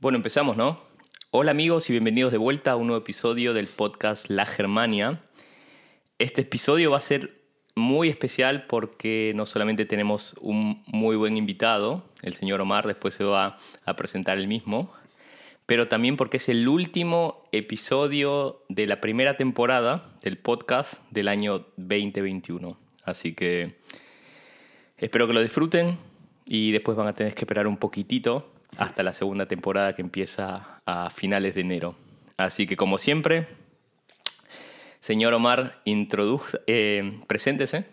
Bueno, empezamos, ¿no? Hola amigos y bienvenidos de vuelta a un nuevo episodio del podcast La Germania. Este episodio va a ser muy especial porque no solamente tenemos un muy buen invitado, el señor Omar, después se va a presentar el mismo, pero también porque es el último episodio de la primera temporada del podcast del año 2021. Así que espero que lo disfruten y después van a tener que esperar un poquitito hasta la segunda temporada que empieza a finales de enero. Así que como siempre, señor Omar, eh, preséntese.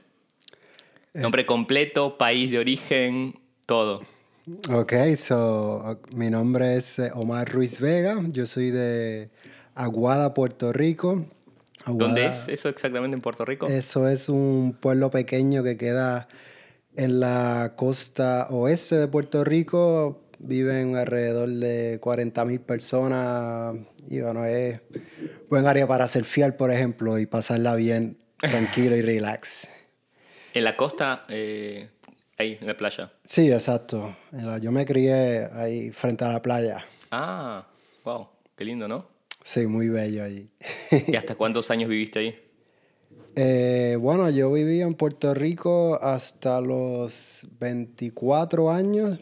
Eh. Nombre completo, país de origen, todo. Ok, so, mi nombre es eh, Omar Ruiz Vega, yo soy de Aguada, Puerto Rico. ¿Dónde es eso exactamente en Puerto Rico? Eso es un pueblo pequeño que queda en la costa oeste de Puerto Rico. Viven alrededor de 40.000 personas y bueno, es buen área para surfear, por ejemplo, y pasarla bien, tranquilo y relax. ¿En la costa eh, Ahí, en la playa. Sí, exacto. Yo me crié ahí frente a la playa. Ah, wow, qué lindo, ¿no? Sí, muy bello allí. ¿Y hasta cuántos años viviste ahí? Eh, bueno, yo viví en Puerto Rico hasta los 24 años.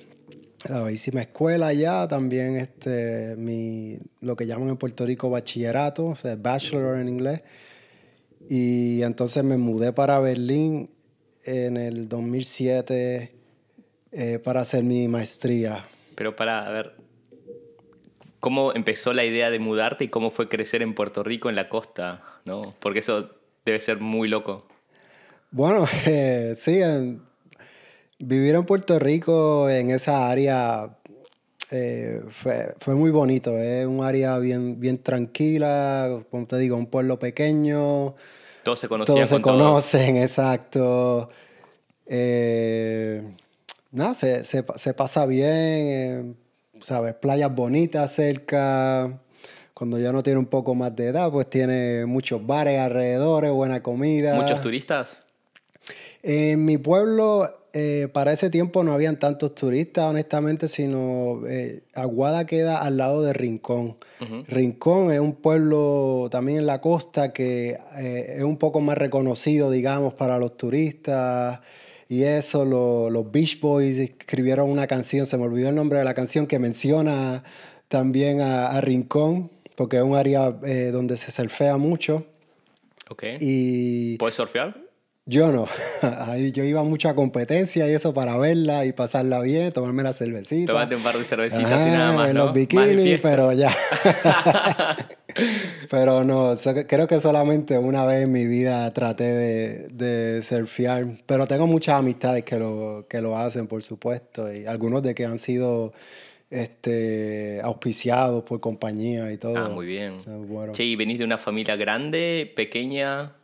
Hice mi escuela allá, también este, mi, lo que llaman en Puerto Rico bachillerato, o sea, bachelor en inglés. Y entonces me mudé para Berlín en el 2007 eh, para hacer mi maestría. Pero para, ver, ¿cómo empezó la idea de mudarte y cómo fue crecer en Puerto Rico, en la costa? ¿no? Porque eso debe ser muy loco. Bueno, eh, sí, vivir en Puerto Rico, en esa área, eh, fue, fue, muy bonito. Es un área bien, bien tranquila, como te digo, un pueblo pequeño todos se conocían. Todos se conocen, exacto. Eh, nada, se, se, pasa bien, eh, ¿sabes? Playas bonitas cerca. Cuando ya no tiene un poco más de edad, pues tiene muchos bares alrededor, buena comida. ¿Muchos turistas? En mi pueblo eh, para ese tiempo no habían tantos turistas, honestamente, sino eh, Aguada queda al lado de Rincón. Rincón es un pueblo también en la costa que eh, es un poco más reconocido, digamos, para los turistas. Y eso, los Beach Boys escribieron una canción, se me olvidó el nombre de la canción, que menciona también a, Rincón, porque es un área donde se surfea mucho. Ok. Y... ¿Puedes surfear? Yo no. yo iba mucho a competencia y eso para verla y pasarla bien, tomarme la cervecita. Tomate un par de cervecitas y nada más. En los bikinis, pero ya. pero no, creo que solamente una vez en mi vida traté de, de surfear. Pero tengo muchas amistades que lo, que lo hacen, por supuesto. Y algunos de que han sido este, auspiciados por compañía y todo. Ah, muy bien. Che, ¿y venís de una familia grande, pequeña?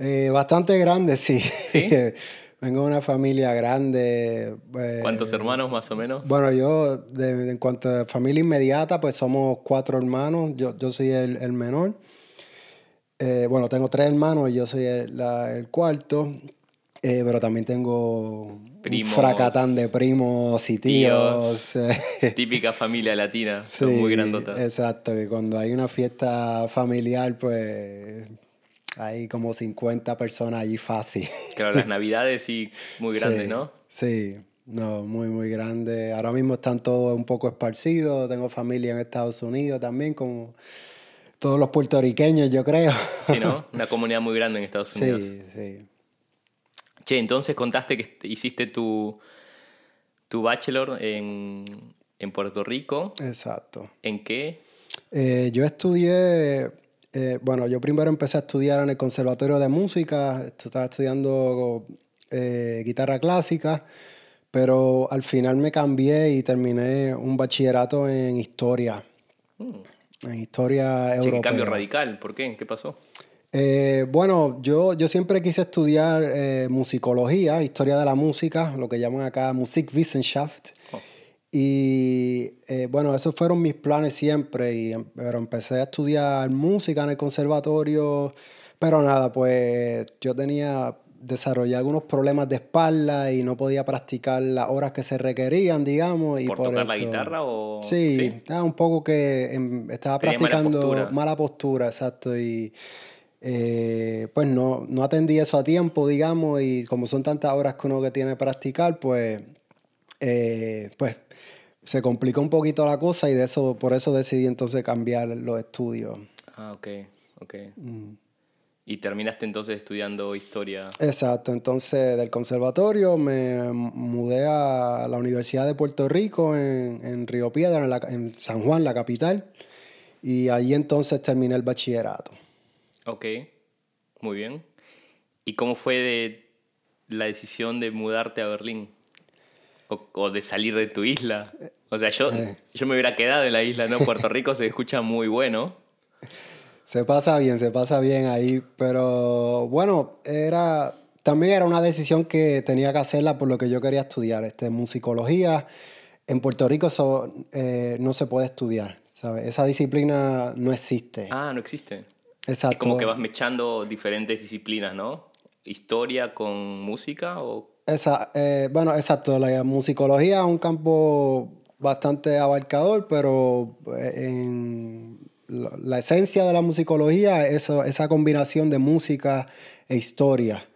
Eh, bastante grande, sí. Vengo de una familia grande. Eh, ¿Cuántos hermanos más o menos? Bueno, yo, en cuanto a familia inmediata, pues somos cuatro hermanos. Yo, yo soy el, el menor. Eh, bueno, tengo tres hermanos y yo soy el, el cuarto. pero también tengo primos, un fracatán de primos y tíos. Típica familia latina, son muy grandotas. Exacto, que cuando hay una fiesta familiar, pues hay como 50 personas allí fácil. Claro, las navidades sí, muy grandes, ¿no? Sí, no, muy, muy grande. Ahora mismo están todos un poco esparcidos. Tengo familia en Estados Unidos también, como todos los puertorriqueños, yo creo. Sí, ¿no? Una comunidad muy grande en Estados Unidos. Sí, sí. Che, entonces contaste que hiciste tu, tu bachelor en, en Puerto Rico. Exacto. ¿En qué? Eh, yo estudié eh, bueno, yo primero empecé a estudiar en el Conservatorio de Música, estaba estudiando eh, guitarra clásica, pero al final me cambié y terminé un bachillerato en historia. Mm. En historia europea. Sí, cambio radical, ¿por qué? ¿Qué pasó? Eh, bueno, yo, yo siempre quise estudiar musicología, historia de la música, lo que llaman acá Musikwissenschaft. Y eh, bueno, esos fueron mis planes siempre, y, em, pero empecé a estudiar música en el conservatorio, pero nada, pues yo tenía desarrollé algunos problemas de espalda y no podía practicar las horas que se requerían, digamos. Y ¿Por, tocar la guitarra o...? Sí, un poco que em, estaba practicando mala postura. exacto, y... Eh, pues no, no atendí eso a tiempo, digamos, y como son tantas horas que uno que tiene que practicar, pues, eh, pues se complicó un poquito la cosa y de eso, por eso decidí entonces cambiar los estudios. Ah, ok, ok. Mm. Y terminaste entonces estudiando historia. Exacto, entonces del conservatorio me mudé a la Universidad de Puerto Rico en, en Río Piedra, en, en, San Juan, la capital, y ahí entonces terminé el bachillerato. Ok, muy bien. ¿Y cómo fue de la decisión de mudarte a Berlín? O, de salir de tu isla. O sea, yo, eh. yo me hubiera quedado en la isla, ¿no? Puerto Rico se escucha muy bueno. Se pasa bien, se pasa bien ahí, pero bueno, era también era una decisión que tenía que hacerla por lo que yo quería estudiar, este, musicología. En Puerto Rico eso eh, no se puede estudiar, ¿sabes? Esa disciplina no existe. Ah, no existe. Exacto. Es como que vas mechando diferentes disciplinas, ¿no? Historia con música o... Eh, bueno, exacto. La musicología es un campo bastante abarcador, pero eh, en la, esencia de la musicología es esa combinación de música e historia.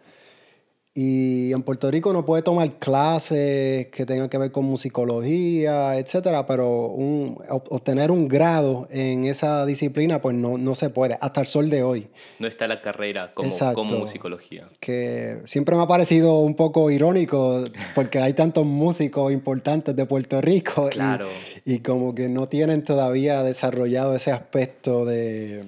Y en Puerto Rico no puede tomar clases que tengan que ver con musicología, etcétera, pero un, obtener un grado en esa disciplina, pues no, no se puede, hasta el sol de hoy. No está la carrera como, como musicología. Que siempre me ha parecido un poco irónico, porque hay tantos músicos importantes de Puerto Rico claro. y, y como que no tienen todavía desarrollado ese aspecto de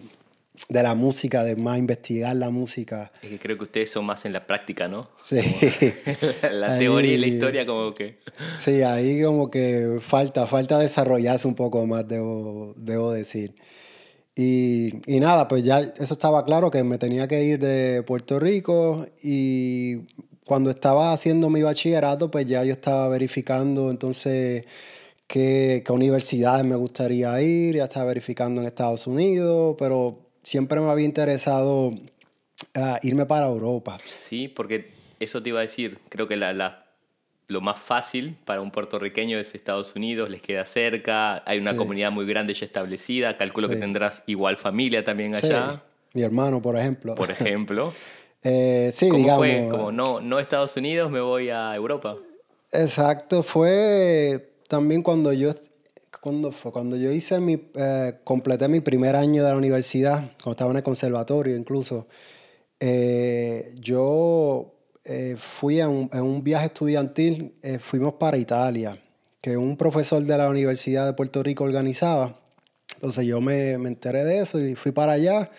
de la música, de más investigar la música. Es que creo que ustedes son más en la práctica, ¿no? Sí. la teoría y la historia como que... Sí, ahí como que falta, falta desarrollarse un poco más, debo, debo decir. Y, y, nada, pues ya eso estaba claro que me tenía que ir de Puerto Rico y cuando estaba haciendo mi bachillerato, pues ya yo estaba verificando entonces qué, qué universidades me gustaría ir, ya estaba verificando en Estados Unidos, pero siempre me había interesado ah, irme para Europa. Sí, porque eso te iba a decir, creo que la, lo más fácil para un puertorriqueño es Estados Unidos, les queda cerca, hay una comunidad muy grande ya establecida, calculo que tendrás igual familia también allá. Mi hermano, por ejemplo. Por ejemplo. eh, sí, ¿Cómo digamos. fue? Como no, no Estados Unidos, me voy a Europa. Exacto, fue también cuando yo ¿Cuándo fue? Cuando yo hice mi, eh, completé mi primer año de la universidad, cuando estaba en el conservatorio incluso, eh, yo eh, fui a un, un, viaje estudiantil, fuimos para Italia, que un profesor de la Universidad de Puerto Rico organizaba. Entonces yo me, me enteré de eso y fui para allá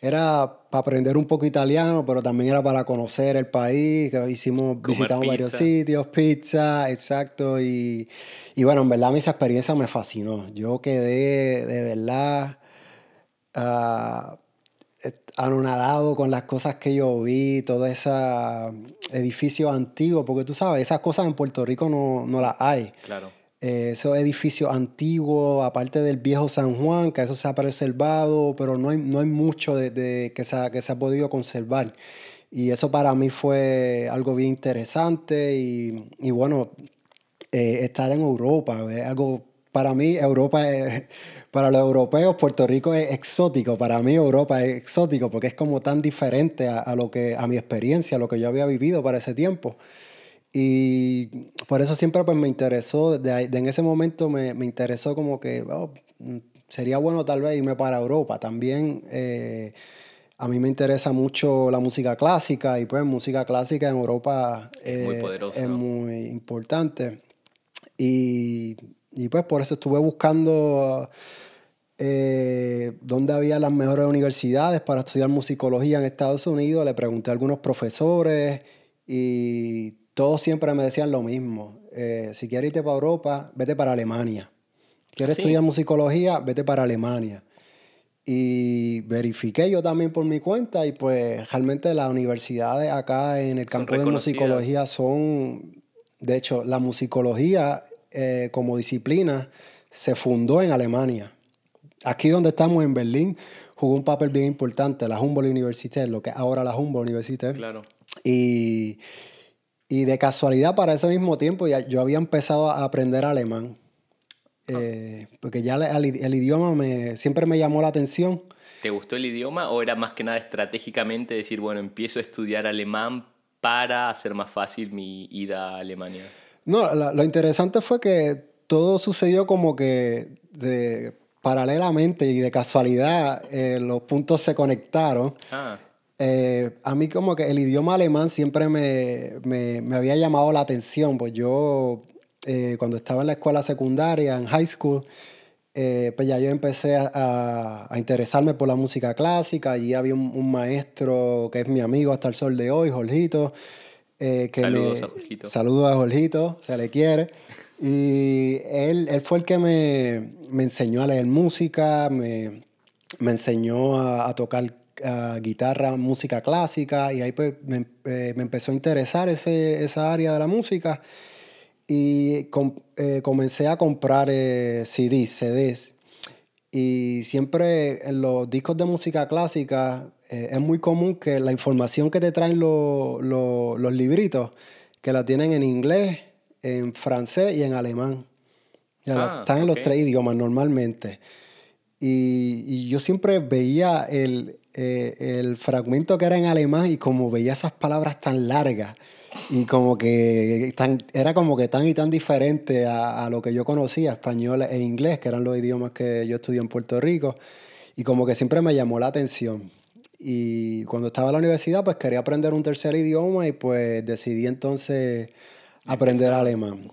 era para aprender un poco italiano, pero también era para conocer el país, hicimos, visitamos varios sitios, pizza, exacto, y, y, bueno, en verdad esa experiencia me fascinó. Yo quedé de verdad uh, anonadado con las cosas que yo vi, todo ese edificio antiguo, porque tú sabes, esas cosas en Puerto Rico no, no las hay. Claro. Eh, esos edificios antiguos, aparte del viejo San Juan, que eso se ha preservado, pero no hay, no hay mucho de, que, se ha, que se ha podido conservar. Y eso para mí fue algo bien interesante y, y bueno, eh, estar en Europa, algo, para mí Europa es, para los europeos Puerto Rico es exótico, para mí Europa es exótico porque es como tan diferente a, a lo que, a mi experiencia, a lo que yo había vivido para ese tiempo. Y por eso siempre pues, me interesó, de, en ese momento me, me interesó como que oh, sería bueno tal vez irme para Europa. También eh, a mí me interesa mucho la música clásica y pues música clásica en Europa es muy, es muy importante. Y, y, pues por eso estuve buscando eh, dónde había las mejores universidades para estudiar musicología en Estados Unidos. Le pregunté a algunos profesores y todos siempre me decían lo mismo. Eh, si quieres irte para Europa, vete para Alemania. ¿Quieres estudiar musicología? Vete para Alemania. Y verifiqué yo también por mi cuenta y pues realmente las universidades acá en el campo de musicología son, de hecho, la musicología eh, como disciplina se fundó en Alemania. Aquí donde estamos en Berlín jugó un papel bien importante la Humboldt University, lo que es ahora la Humboldt University. Claro Y, y de casualidad, para ese mismo tiempo, ya, yo había empezado a aprender alemán. Ah. Eh, porque ya el, el, idioma me, siempre me llamó la atención. ¿Te gustó el idioma o era más que nada estratégicamente decir, bueno, empiezo a estudiar alemán para hacer más fácil mi ida a Alemania? No, lo interesante fue que todo sucedió como que de, paralelamente y de casualidad eh, los puntos se conectaron. Ah. Eh, a mí como que el idioma alemán siempre me, me, me había llamado la atención, pues yo eh, cuando estaba en la escuela secundaria, en high school, pues ya yo empecé a, a, interesarme por la música clásica. Allí había un, maestro que es mi amigo hasta el sol de hoy, Jorgito. que saludos a Jorgito. Saludos a Jorgito, se le quiere. Y él, él fue el que me, me, enseñó a leer música, me, me enseñó a, a tocar guitarra, música clásica, y ahí pues me, eh, me empezó a interesar ese, esa área de la música. Y eh, comencé a comprar eh, CDs, CDs. Y siempre en los discos de música clásica es muy común que la información que te traen los libritos, que la tienen en inglés, en francés y en alemán. Ah, están en los tres idiomas normalmente. Y, y yo siempre veía el, eh, el fragmento que era en alemán y como veía esas palabras tan largas y como que tan, era como que tan y tan diferente a, a, lo que yo conocía, español e inglés, que eran los idiomas que yo estudié en Puerto Rico, y como que siempre me llamó la atención. Y cuando estaba en la universidad, pues quería aprender un tercer idioma y pues decidí entonces aprender alemán.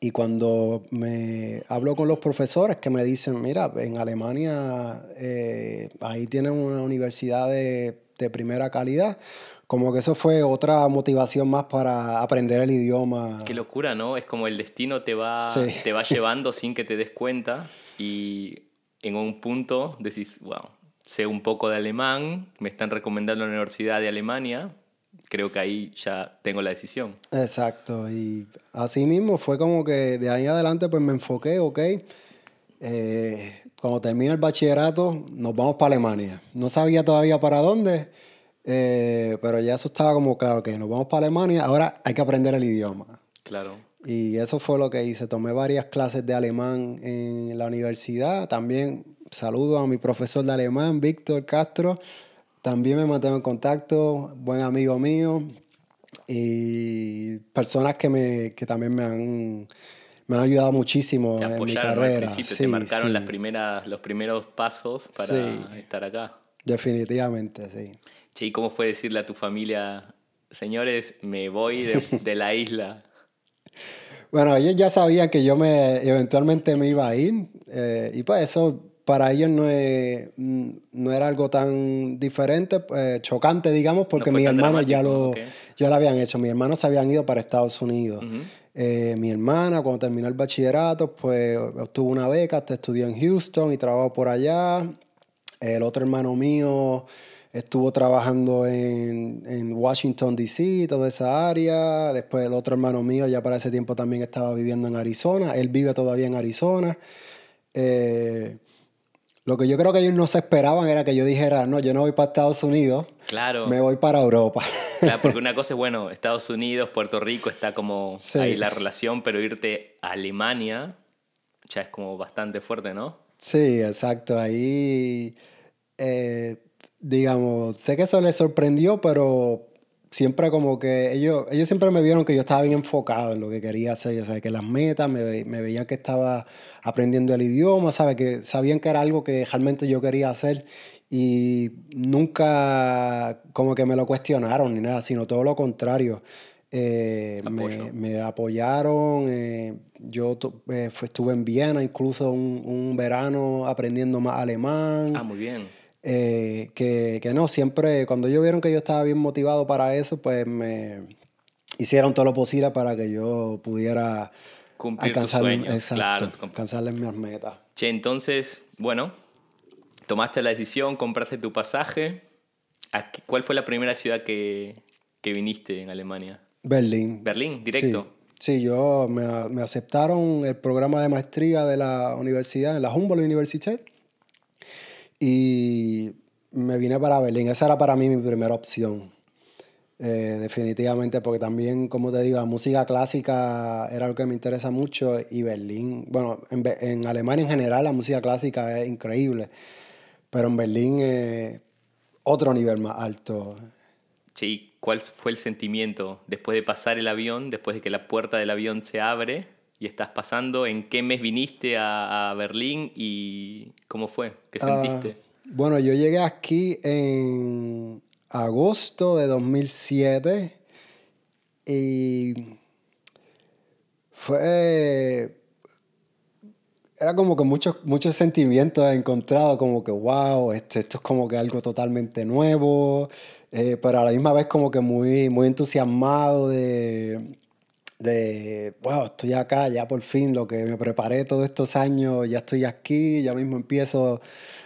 Y cuando me hablo con los profesores que me dicen, mira, en Alemania eh, ahí tienen una universidad de, de, primera calidad, como que eso fue otra motivación más para aprender el idioma. Qué locura, ¿no? Es como el destino te va, te va llevando sin que te des cuenta y en un punto decís, wow, sé un poco de alemán, me están recomendando la Universidad de Alemania, creo que ahí ya tengo la decisión. Exacto, y así mismo fue como que de ahí adelante pues me enfoqué, ok, eh, cuando termine el bachillerato nos vamos para Alemania. No sabía todavía para dónde, eh, pero ya eso estaba como claro que nos vamos para Alemania, ahora hay que aprender el idioma. Claro. Y eso fue lo que hice. Tomé varias clases de alemán en la universidad. También saludo a mi profesor de alemán, Víctor Castro también me mantengo en contacto, buen amigo mío y personas que, me, que también me han, me han ayudado muchísimo en mi carrera. Sí, te marcaron las primeras, los primeros pasos para estar acá. Definitivamente, sí. Che, ¿y cómo fue decirle a tu familia, señores, me voy de, de la isla? Bueno, ellos ya sabían que yo me eventualmente me iba a ir eh, y pues eso para ellos no, no era algo tan diferente, pues, chocante, digamos, porque mis hermanos ya lo, ya lo habían hecho. Mis hermanos se habían ido para Estados Unidos. Eh, mi hermana, cuando terminó el bachillerato, pues obtuvo una beca, estudió en Houston y trabajó por allá. El otro hermano mío estuvo trabajando en, en Washington, D.C., toda esa área. Después el otro hermano mío ya para ese tiempo también estaba viviendo en Arizona. Él vive todavía en Arizona. Eh, lo que yo creo que ellos no se esperaban era que yo dijera, no, yo no voy para Estados Unidos, claro. me voy para Europa. Claro, porque una cosa es, bueno, Estados Unidos, Puerto Rico, está como ahí la relación, pero irte a Alemania ya es como bastante fuerte, ¿no? Sí, exacto. Ahí, eh, digamos, sé que eso les sorprendió, pero siempre como que ellos, ellos siempre me vieron que yo estaba bien enfocado en lo que quería hacer, o sea, que las metas, me, me veían que estaba aprendiendo el idioma, ¿sabes? Que sabían que era algo que realmente yo quería hacer y nunca como que me lo cuestionaron ni nada, sino todo lo contrario. Eh, me, me, apoyaron, eh, yo eh, estuve en Viena incluso un, un verano aprendiendo más alemán. Ah, muy bien eh, que, que, no, siempre, cuando ellos vieron que yo estaba bien motivado para eso, pues me hicieron todo lo posible para que yo pudiera cumplir alcanzar, exacto, alcanzarles mis metas. Che, entonces, bueno, tomaste la decisión, compraste tu pasaje. ¿Cuál fue la primera ciudad que, que viniste en Alemania? Berlín. ¿Berlín? ¿Directo? Sí, yo me, me, aceptaron el programa de maestría de la universidad, en la Humboldt Universität. Y me vine para Berlín. Esa era para mí mi primera opción. Eh, definitivamente, porque también, como te digo, la música clásica era lo que me interesa mucho y Berlín, bueno, en, en Alemania en general la música clásica es increíble, pero en Berlín es otro nivel más alto. Sí, ¿cuál fue el sentimiento después de pasar el avión, después de que la puerta del avión se abre y estás pasando? ¿En qué mes viniste a, Berlín y cómo fue? ¿Qué ah, sentiste? bueno, yo llegué aquí en agosto de 2007 y fue era como que muchos, muchos sentimientos encontrados, como que, wow, esto, esto es como que algo totalmente nuevo, eh, pero a la misma vez como que muy, muy entusiasmado de, de, wow, estoy acá, ya por fin, lo que me preparé todos estos años, ya estoy aquí, ya mismo empiezo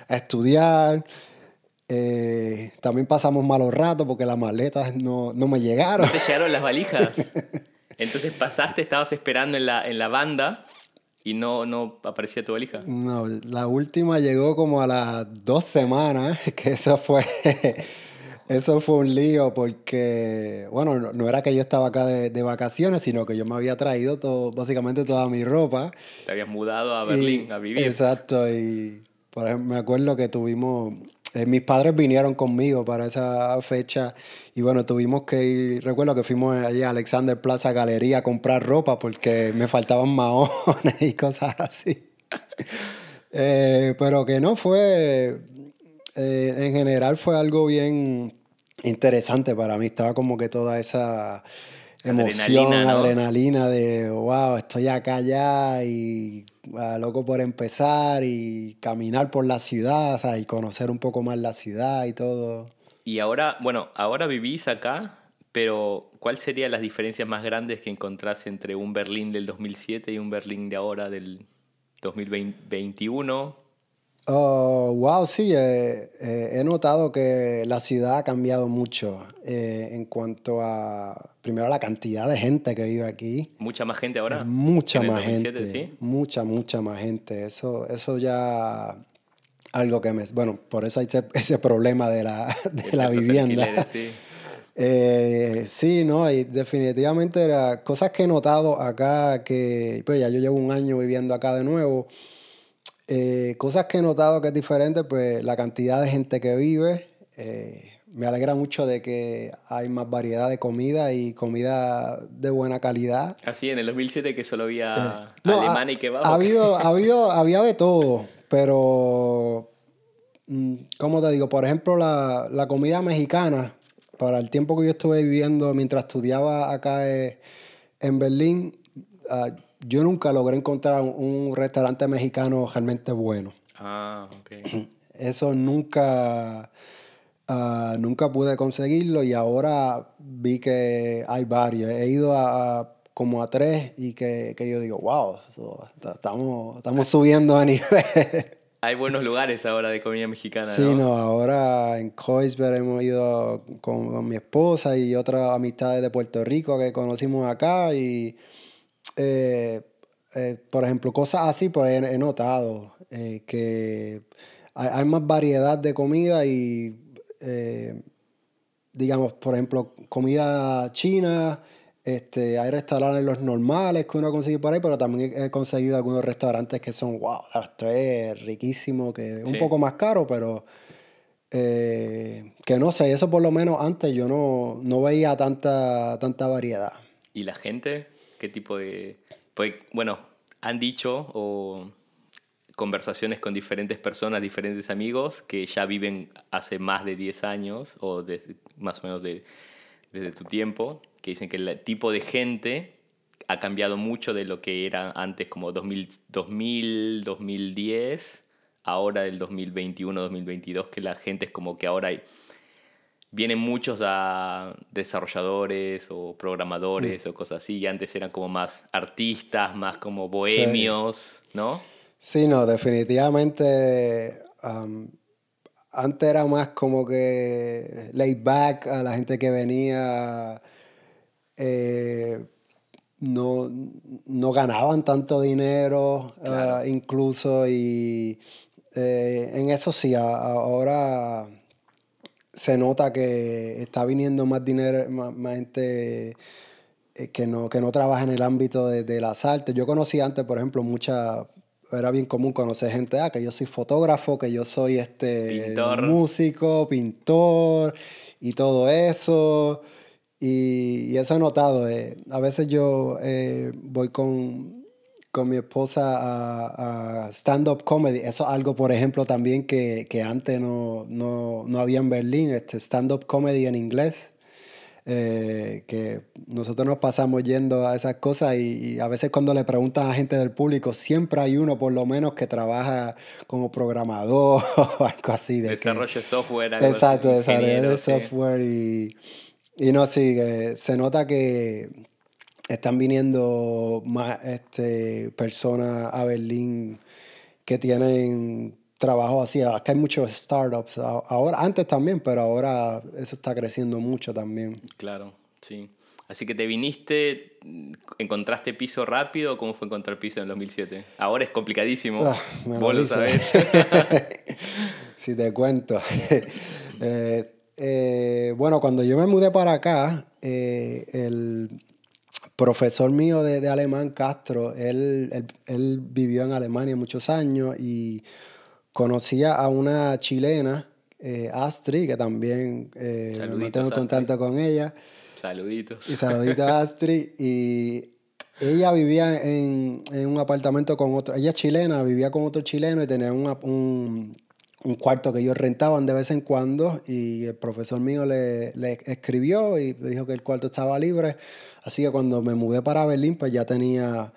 a estudiar. Eh, también pasamos malos ratos porque las maletas no, no me llegaron. ¿No te llegaron las valijas? Entonces pasaste, estabas esperando en la, en la banda y no, no aparecía tu valija. No, la última llegó como a las dos semanas, que eso fue, eso fue un lío porque, bueno, no, era que yo estaba acá de, de, vacaciones, sino que yo me había traído todo, básicamente toda mi ropa. Te habías mudado a Berlín a vivir. Exacto, y por ejemplo, me acuerdo que tuvimos eh, mis padres vinieron conmigo para esa fecha y bueno, tuvimos que ir, recuerdo que fuimos allí a Alexander Plaza Galería a comprar ropa porque me faltaban maones y cosas así. Eh, pero que no fue, eh, en general fue algo bien interesante para mí, estaba como que toda esa emoción, adrenalina, de, wow, estoy acá ya y ah, loco por empezar y caminar por la ciudad, y conocer un poco más la ciudad y todo. Y ahora, bueno, ahora vivís acá, pero ¿cuáles serían las diferencias más grandes que encontrás entre un Berlín del 2007 y un Berlín de ahora del 2021? Oh, wow, sí, eh, eh, he notado que la ciudad ha cambiado mucho eh, en cuanto a, primero, la cantidad de gente que vive aquí. ¿Mucha más gente ahora? mucha más gente. ¿sí? Mucha, mucha más gente. Eso, eso ya algo que me... Bueno, por eso hay ese, problema de la, de la vivienda. Sí. sí, no, y definitivamente era cosas que he notado acá que, pues ya yo llevo un año viviendo acá de nuevo eh, cosas que he notado que es diferente, pues la cantidad de gente que vive. Eh, me alegra mucho de que hay más variedad de comida y comida de buena calidad. Así, en el 2007 que solo había eh, alemán y kebab. Ha habido, ha habido, había de todo, pero, mm, ¿cómo te digo? Por ejemplo, la, la comida mexicana, para el tiempo que yo estuve viviendo mientras estudiaba acá en Berlín, uh, yo nunca logré encontrar un, restaurante mexicano realmente bueno. Ah, ok. Eso nunca, ah, nunca pude conseguirlo y ahora vi que hay varios. He ido a, como a tres y que, yo digo, wow, estamos, estamos subiendo a nivel. Hay buenos lugares ahora de comida mexicana. Sí, no, ahora en Kreuzberg hemos ido con, mi esposa y otras amistades de Puerto Rico que conocimos acá y eh, eh, por ejemplo, cosas así, pues he, notado eh, que hay, más variedad de comida y, digamos, por ejemplo, comida china. Este, hay restaurantes los normales que uno consigue por ahí, pero también he conseguido algunos restaurantes que son, wow, esto es riquísimo, que es un poco más caro, pero que no sé, eso por lo menos antes yo no, no veía tanta, tanta variedad. ¿Y la gente? ¿Qué tipo de...? Pues, bueno, han dicho o conversaciones con diferentes personas, diferentes amigos que ya viven hace más de 10 años o desde, más o menos de, desde tu tiempo, que dicen que el tipo de gente ha cambiado mucho de lo que era antes como 2000, 2000 2010, ahora del 2021, 2022, que la gente es como que ahora hay vienen muchos a desarrolladores o programadores o cosas así, y antes eran como más artistas, más como bohemios, ¿no? Sí, no, definitivamente. antes era más como que laid back a la gente que venía. Eh, no, no, ganaban tanto dinero, ah, incluso, y eh, en eso sí, ahora se nota que está viniendo más dinero, más, gente eh, que no, que no trabaja en el ámbito de, las artes. Yo conocí antes, por ejemplo, mucha, era bien común conocer gente, ah, que yo soy fotógrafo, que yo soy este músico, pintor y todo eso. Y, eso he notado. Eh, a veces yo eh, voy con, con mi esposa a, stand-up comedy. Eso es algo, por ejemplo, también que, que antes no, no, no, había en Berlín, este stand-up comedy en inglés. Eh, que nosotros nos pasamos yendo a esas cosas y, a veces cuando le preguntan a gente del público, siempre hay uno por lo menos que trabaja como programador o algo así. De desarrollo software. exacto, desarrollo de software y, y no, sí, se nota que están viniendo más este, personas a Berlín que tienen trabajo así. Acá hay muchos startups. Ahora, antes también, pero ahora eso está creciendo mucho también. Claro, sí. Así que te viniste, encontraste piso rápido. ¿Cómo fue encontrar piso en el 2007? Ahora es complicadísimo. Ah, Vos lo sabés. si te cuento. Eh, eh, bueno, cuando yo me mudé para acá, eh, el profesor mío de, alemán, Castro, él, él, vivió en Alemania muchos años y conocía a una chilena, eh, Astrid, que también eh, me tengo contacto con ella. Saluditos. Y saluditos a Astrid. Y ella vivía en, un apartamento con otro, ella es chilena, vivía con otro chileno y tenía un, cuarto que ellos rentaban de vez en cuando y el profesor mío le, le, escribió y dijo que el cuarto estaba libre. Así que cuando me mudé para Berlín, pues ya tenía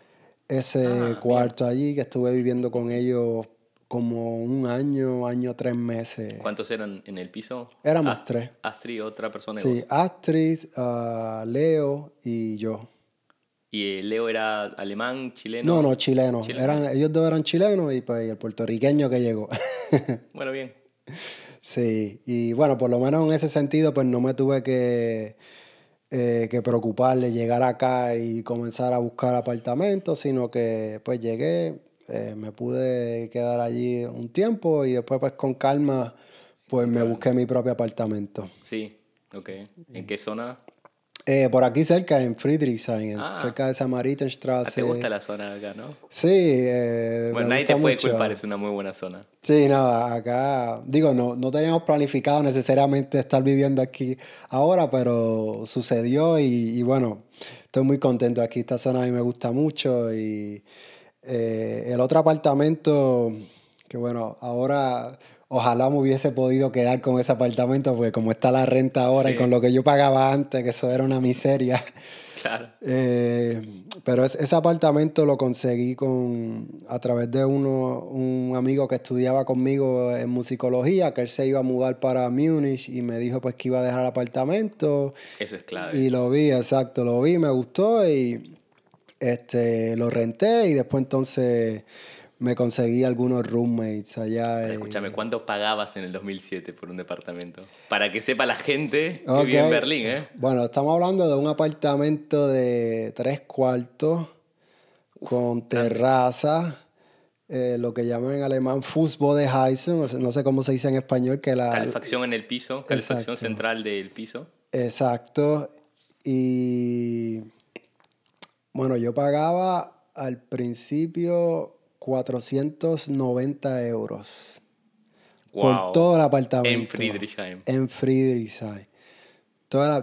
ese ah, cuarto allí que estuve viviendo con ellos como un año, año, tres meses. ¿Cuántos eran en el piso? Éramos tres. Astrid, otra persona. Sí, Astrid, uh, Leo y yo. ¿Y eh, Leo era alemán, chileno? No, no, chileno. Eran, ellos dos eran chilenos y pues el puertorriqueño que llegó. bueno, bien. Sí, y bueno, por lo menos en ese sentido, pues no me tuve que, eh, que preocupar de llegar acá y comenzar a buscar apartamentos, sino que pues llegué, eh, me pude quedar allí un tiempo y después pues con calma pues me busqué mi propio apartamento. Sí, ok. ¿En qué zona? Eh, por aquí cerca, en Friedrichshain, ah. cerca de Samaritenstraße. ¿Te gusta la zona acá, no? Sí. Eh, bueno, nadie te puede culpar, es una muy buena zona. Sí, no, acá, digo, no, no teníamos planificado necesariamente estar viviendo aquí ahora, pero sucedió y, y bueno, estoy muy contento aquí. Esta zona a mí me gusta mucho y eh, el otro apartamento, que bueno, ahora ojalá me hubiese podido quedar con ese apartamento, porque como está la renta ahora y con lo que yo pagaba antes, que eso era una miseria. Claro. Eh, pero ese apartamento lo conseguí con, a través de uno, un amigo que estudiaba conmigo en musicología, que él se iba a mudar para Múnich y me dijo pues que iba a dejar el apartamento. Eso es clave. Y lo vi, exacto, lo vi, me gustó y este, lo renté y después entonces me conseguí algunos roommates allá. escúchame, ¿cuánto pagabas en el 2007 por un departamento? Para que sepa la gente que vive en Berlín, ¿eh? Bueno, estamos hablando de un apartamento de tres cuartos con terraza. Eh, lo que llaman en alemán Fußbodenheizung, no sé cómo se dice en español. que la Calefacción en el piso, calefacción central del piso. Exacto. Y bueno, yo pagaba al principio 490 euros. Por todo el apartamento. En Friedrichshain. En Friedrichshain.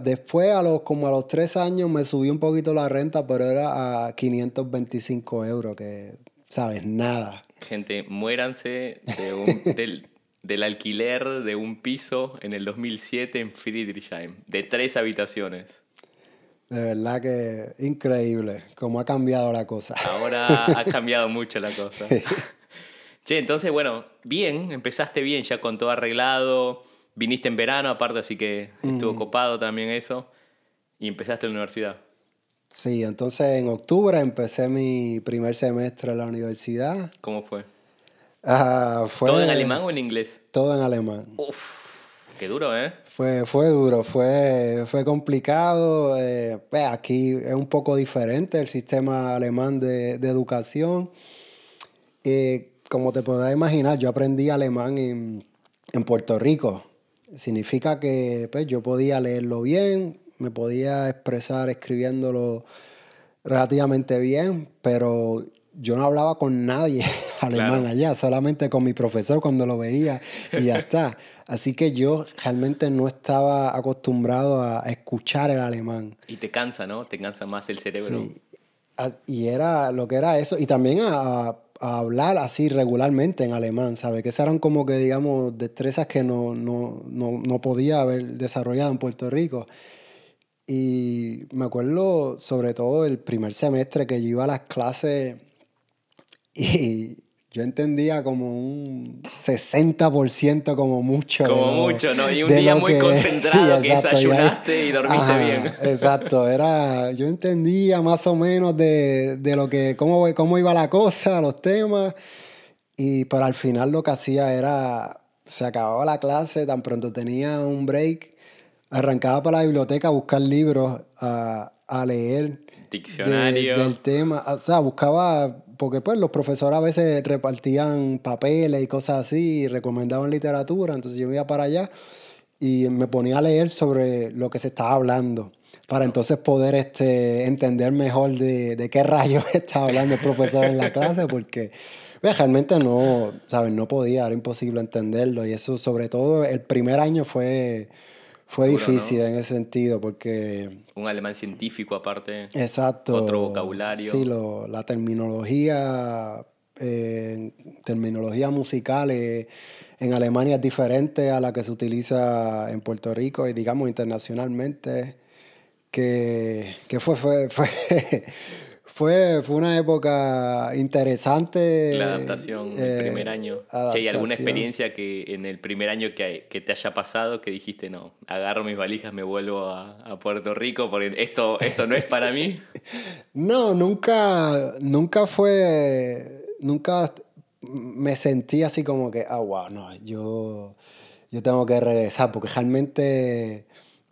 después, a los, como a los tres años, me subió un poquito la renta, pero era a 525 euros, que, ¿sabes? Nada. Gente, muéranse del, del alquiler de un piso en el 2007 en Friedrichshain, de tres habitaciones. De verdad que increíble cómo ha cambiado la cosa. Ahora ha cambiado mucho la cosa. che, entonces, bueno, bien, empezaste bien, ya con todo arreglado. Viniste en verano, aparte, así que estuvo mm. copado también eso. Y empezaste en la universidad. Sí, entonces en octubre empecé mi primer semestre en la universidad. ¿Cómo fue? Ah, fue ¿Todo en alemán o en inglés? Todo en alemán. Uf, qué duro, ¿eh? Fue, fue duro, fue, fue complicado. Eh, pues, aquí es un poco diferente el sistema alemán de, de educación. como te podrás imaginar, yo aprendí alemán en, en, Puerto Rico. Significa que pues, yo podía leerlo bien, me podía expresar escribiéndolo relativamente bien, pero yo no hablaba con nadie alemán allá, solamente con mi profesor cuando lo veía y ya está. Así que yo realmente no estaba acostumbrado a escuchar el alemán. Y te cansa, ¿no? Te cansa más el cerebro. Sí. Y era lo que era eso. Y también a, hablar así regularmente en alemán, ¿sabes? Que esas eran como que, digamos, destrezas que no, no, no, no podía haber desarrollado en Puerto Rico. Y me acuerdo sobre todo el primer semestre que yo iba a las clases y yo entendía como un 60% como mucho. Como mucho, ¿no? Y un día muy concentrado que desayunaste y, dormiste bien. Exacto, era, yo entendía más o menos de, de, lo que, cómo, cómo iba la cosa, los temas, y pero al final lo que hacía era, se acababa la clase, tan pronto tenía un break, arrancaba para la biblioteca a buscar libros, a, a leer. Diccionario. del tema, o sea, buscaba porque pues los profesores a veces repartían papeles y cosas así y recomendaban literatura, entonces yo iba para allá y me ponía a leer sobre lo que se estaba hablando para entonces poder este, entender mejor de, de qué rayos estaba hablando el profesor en la clase, porque pues, realmente no, ¿sabes? No podía, era imposible entenderlo y eso sobre todo el primer año fue fue difícil en ese sentido porque... Un alemán científico aparte. Exacto. Otro vocabulario. Sí, lo, la terminología, eh, terminología musical eh, en Alemania es diferente a la que se utiliza en Puerto Rico y digamos internacionalmente. Que, que fue, fue, fue fue, fue una época interesante. La adaptación, el primer año. ¿Hay alguna experiencia que en el primer año que, que, te haya pasado que dijiste, no, agarro mis valijas, me vuelvo a, a, Puerto Rico porque esto, esto no es para mí? no, nunca, nunca fue, nunca me sentí así como que, ah, wow, no, yo, yo tengo que regresar porque realmente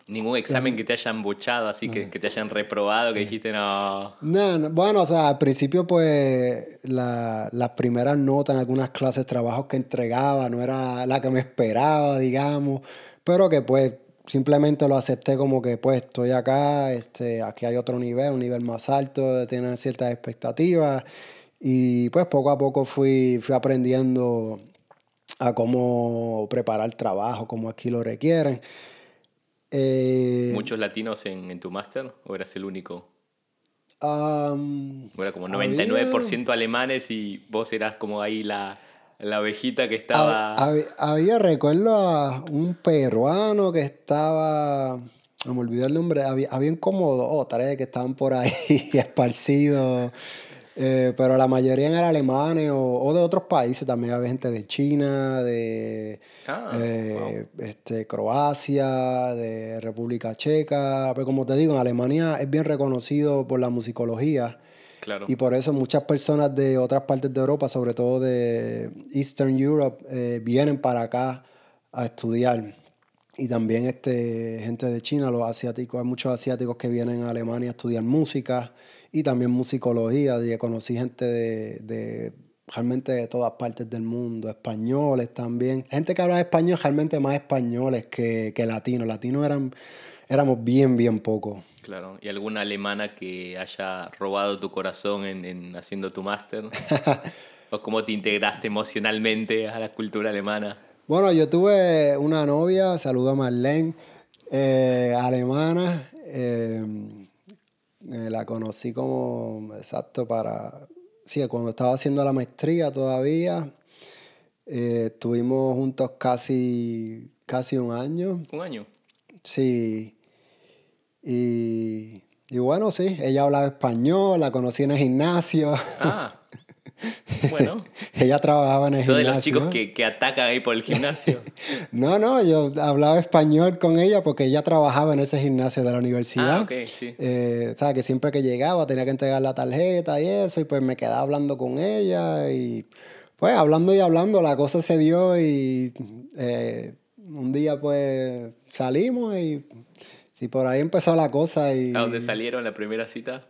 Ningún examen que te hayan bochado, así que, que te hayan reprobado, que dijiste no. no. bueno, o sea, al principio, pues, la, las primeras notas en algunas clases, trabajos que entregaba, no era la que me esperaba, digamos, pero que, pues, simplemente lo acepté como que, pues, estoy acá, este, aquí hay otro nivel, un nivel más alto, tienen ciertas expectativas, y, pues, poco a poco fui, fui aprendiendo a cómo preparar el trabajo, como aquí lo requieren. Eh, ¿Muchos latinos en, tu máster o eras el único? Um, era como 99% alemanes y vos eras como ahí la, la ovejita que estaba... Había, recuerdo a un peruano que estaba... me olvidé el nombre. Había, había como dos o tres que estaban por ahí esparcidos eh, pero la mayoría eran alemanes o, de otros países. También había gente de China, de ah, eh, este, Croacia, de República Checa. Pero como te digo, en Alemania es bien reconocido por la musicología. Claro. Y por eso muchas personas de otras partes de Europa, sobre todo de Eastern Europe, eh, vienen para acá a estudiar. Y también este, gente de China, los asiáticos, hay muchos asiáticos que vienen a Alemania a estudiar música y también musicología. Y conocí gente de, de, realmente de todas partes del mundo, españoles también. Gente que habla español, realmente más españoles que, que latinos. Latinos eran, éramos bien, bien pocos. Claro, ¿y alguna alemana que haya robado tu corazón en, en haciendo tu máster? ¿O cómo te integraste emocionalmente a la cultura alemana? Bueno, yo tuve una novia, saludo a Marlene, eh, alemana. Eh, eh, la conocí como, exacto, para, sí, cuando estaba haciendo la maestría todavía. Eh, estuvimos juntos casi, casi un año. ¿Un año? Sí. Y, y bueno, sí, ella hablaba español, la conocí en el gimnasio. Ah. Bueno. Ella trabajaba en el gimnasio. de los chicos que, que, atacan ahí por el gimnasio? no, no, yo hablaba español con ella porque ella trabajaba en ese gimnasio de la universidad. Ah, ok, sí. Eh, o sea, que siempre que llegaba tenía que entregar la tarjeta y eso, y pues me quedaba hablando con ella y pues hablando y hablando, la cosa se dio y eh, un día pues salimos y, y por ahí empezó la cosa. Y, ¿A dónde salieron la primera cita?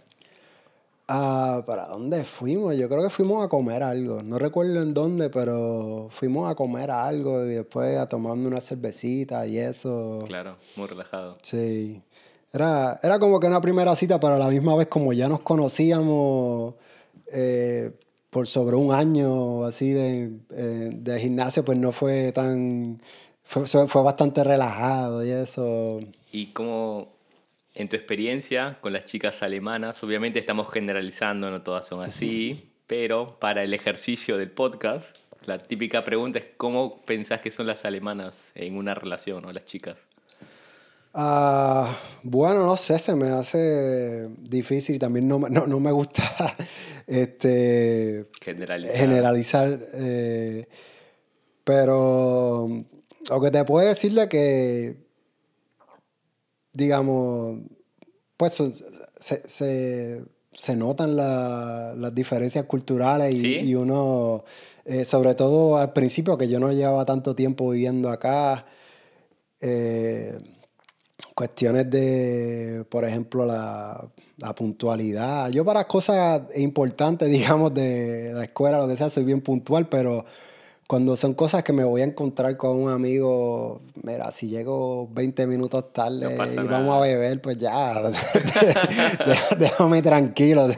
Ah, ¿para dónde fuimos? Yo creo que fuimos a comer algo. No recuerdo en dónde, pero fuimos a comer algo y después a tomarme una cervecita y eso. Claro, muy relajado. Sí. Era, era como que una primera cita, pero a la misma vez como ya nos conocíamos eh, por sobre un año así de, eh, de gimnasio, pues no fue tan... Fue, fue bastante relajado y eso. ¿Y cómo, en tu experiencia con las chicas alemanas, obviamente estamos generalizando, no todas son así, pero para el ejercicio del podcast, la típica pregunta es cómo pensás que son las alemanas en una relación o las chicas. Ah, bueno, no sé, se me hace difícil. También no, no, no me gusta este, generalizar. generalizar eh, pero lo que te puedo decirle que digamos, pues se, notan las diferencias culturales y, uno, eh, sobre todo al principio, que yo no llevaba tanto tiempo viviendo acá, eh, cuestiones de, por ejemplo, la, la, puntualidad. Yo para cosas importantes, digamos, de la escuela, lo que sea, soy bien puntual, pero cuando son cosas que me voy a encontrar con un amigo, mira, si llego 20 minutos tarde y vamos a beber, pues ya, déjame tranquilo,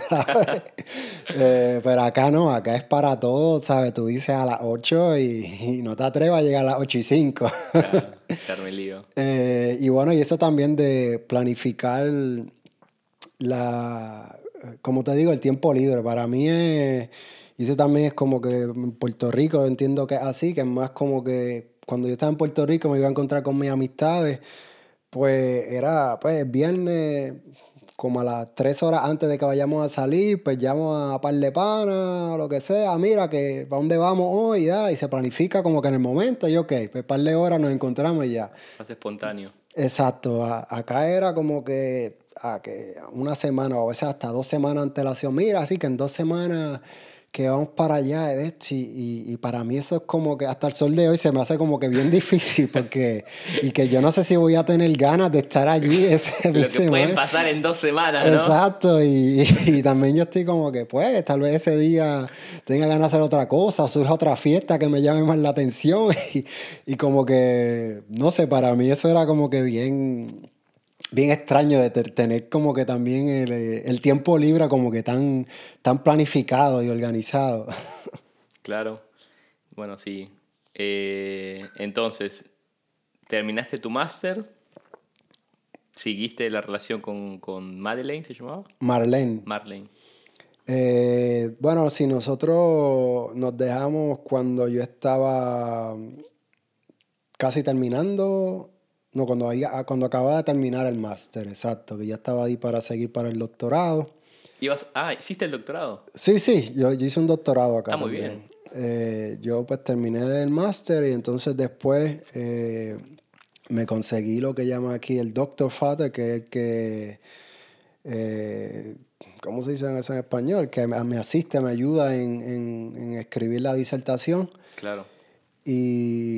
eh, pero acá no, acá es para todo, ¿sabes? Tú dices a las 8 y, no te atrevas a llegar a las 8 y 5. eh, y bueno, y eso también de planificar la, como te digo, el tiempo libre. Para mí es y eso también es como que en Puerto Rico entiendo que es así, que es más como que cuando yo estaba en Puerto Rico me iba a encontrar con mis amistades, pues era pues viernes como a las tres horas antes de que vayamos a salir, pues llamo a par de pana o lo que sea, mira que para dónde vamos hoy, ya, y se planifica como que en el momento, y ok, pues par de horas nos encontramos y ya. Más espontáneo. Exacto, acá era como que, a que una semana o a veces hasta dos semanas antes de la acción, mira, así que en dos semanas que vamos para allá de y, y, para mí eso es como que hasta el sol de hoy se me hace como que bien difícil porque y que yo no sé si voy a tener ganas de estar allí ese Lo que pueden pasar en dos semanas, ¿no? Exacto, y, y, también yo estoy como que pues tal vez ese día tenga ganas de hacer otra cosa o surja otra fiesta que me llame más la atención y, y como que, no sé, para mí eso era como que bien bien extraño de tener como que también eh, el, tiempo libre como que tan, tan planificado y organizado. Claro. Bueno, sí. Eh, entonces, terminaste tu máster, seguiste la relación con, con Madeleine, ¿se llamaba? Marlene. Marlene. Eh, bueno, si nosotros nos dejamos cuando yo estaba casi terminando no, cuando, ah, cuando acababa de terminar el máster, exacto, que ya estaba ahí para seguir para el doctorado. ¿Ibas, ah, ¿hiciste el doctorado? Sí, sí, yo, yo hice un doctorado acá. Ah, muy bien. Eh, yo pues terminé el máster y entonces después eh, me conseguí lo que llama aquí el Doctor Father, que es el que, eh, ¿cómo se dice eso en español? Que me asiste, me ayuda en, en, en escribir la disertación. Claro. Y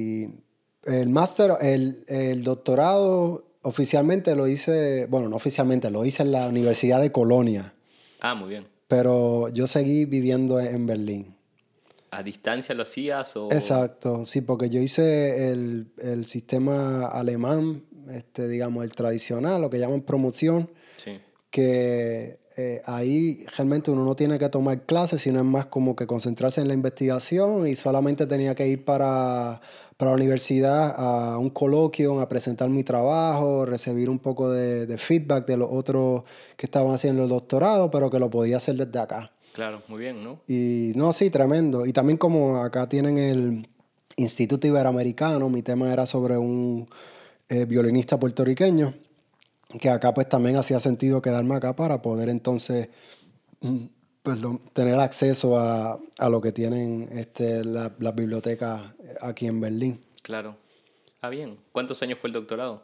el máster, el, el, doctorado oficialmente lo hice, bueno, no oficialmente, lo hice en la Universidad de Colonia. Ah, muy bien. Pero yo seguí viviendo en Berlín. ¿A distancia lo hacías? O... Exacto, sí, porque yo hice el, el sistema alemán, este, digamos, el tradicional, lo que llaman promoción, sí. que eh, ahí realmente uno no tiene que tomar clases, sino es más como que concentrarse en la investigación y solamente tenía que ir para para la universidad a un coloquio, a presentar mi trabajo, recibir un poco de, feedback de los otros que estaban haciendo el doctorado, pero que lo podía hacer desde acá. Claro, muy bien, ¿no? Y no, sí, tremendo. Y también como acá tienen el Instituto Iberoamericano, mi tema era sobre un eh, violinista puertorriqueño, que acá pues también hacía sentido quedarme acá para poder entonces mm, perdón, tener acceso a, a, lo que tienen este, las la bibliotecas aquí en Berlín. Claro. Ah, bien. ¿Cuántos años fue el doctorado?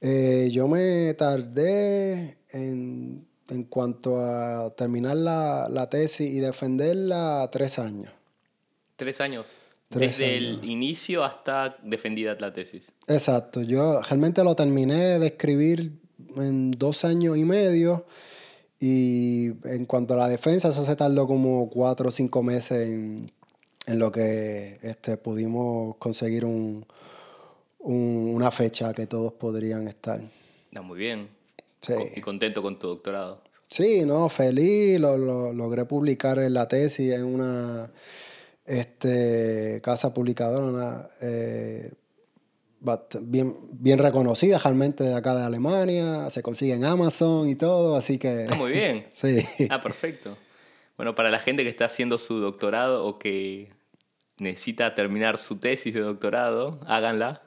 Eh, yo me tardé en, en cuanto a terminar la, la, tesis y defenderla tres años. ¿Tres años? Desde el inicio hasta defendida la tesis. Exacto. Yo realmente lo terminé de escribir en dos años y medio Y en cuanto a la defensa, eso se tardó como cuatro o cinco meses en, en lo que este, pudimos conseguir un, una fecha que todos podrían estar. No, muy bien. Sí. Y contento con tu doctorado. Sí, no, feliz. Lo, logré publicar en la tesis en una este, casa publicadora eh, bien, bien reconocida realmente de acá de Alemania. Se consigue en Amazon y todo, así que... Ah, muy bien. sí. Ah, perfecto. Bueno, para la gente que está haciendo su doctorado o que necesita terminar su tesis de doctorado, háganla,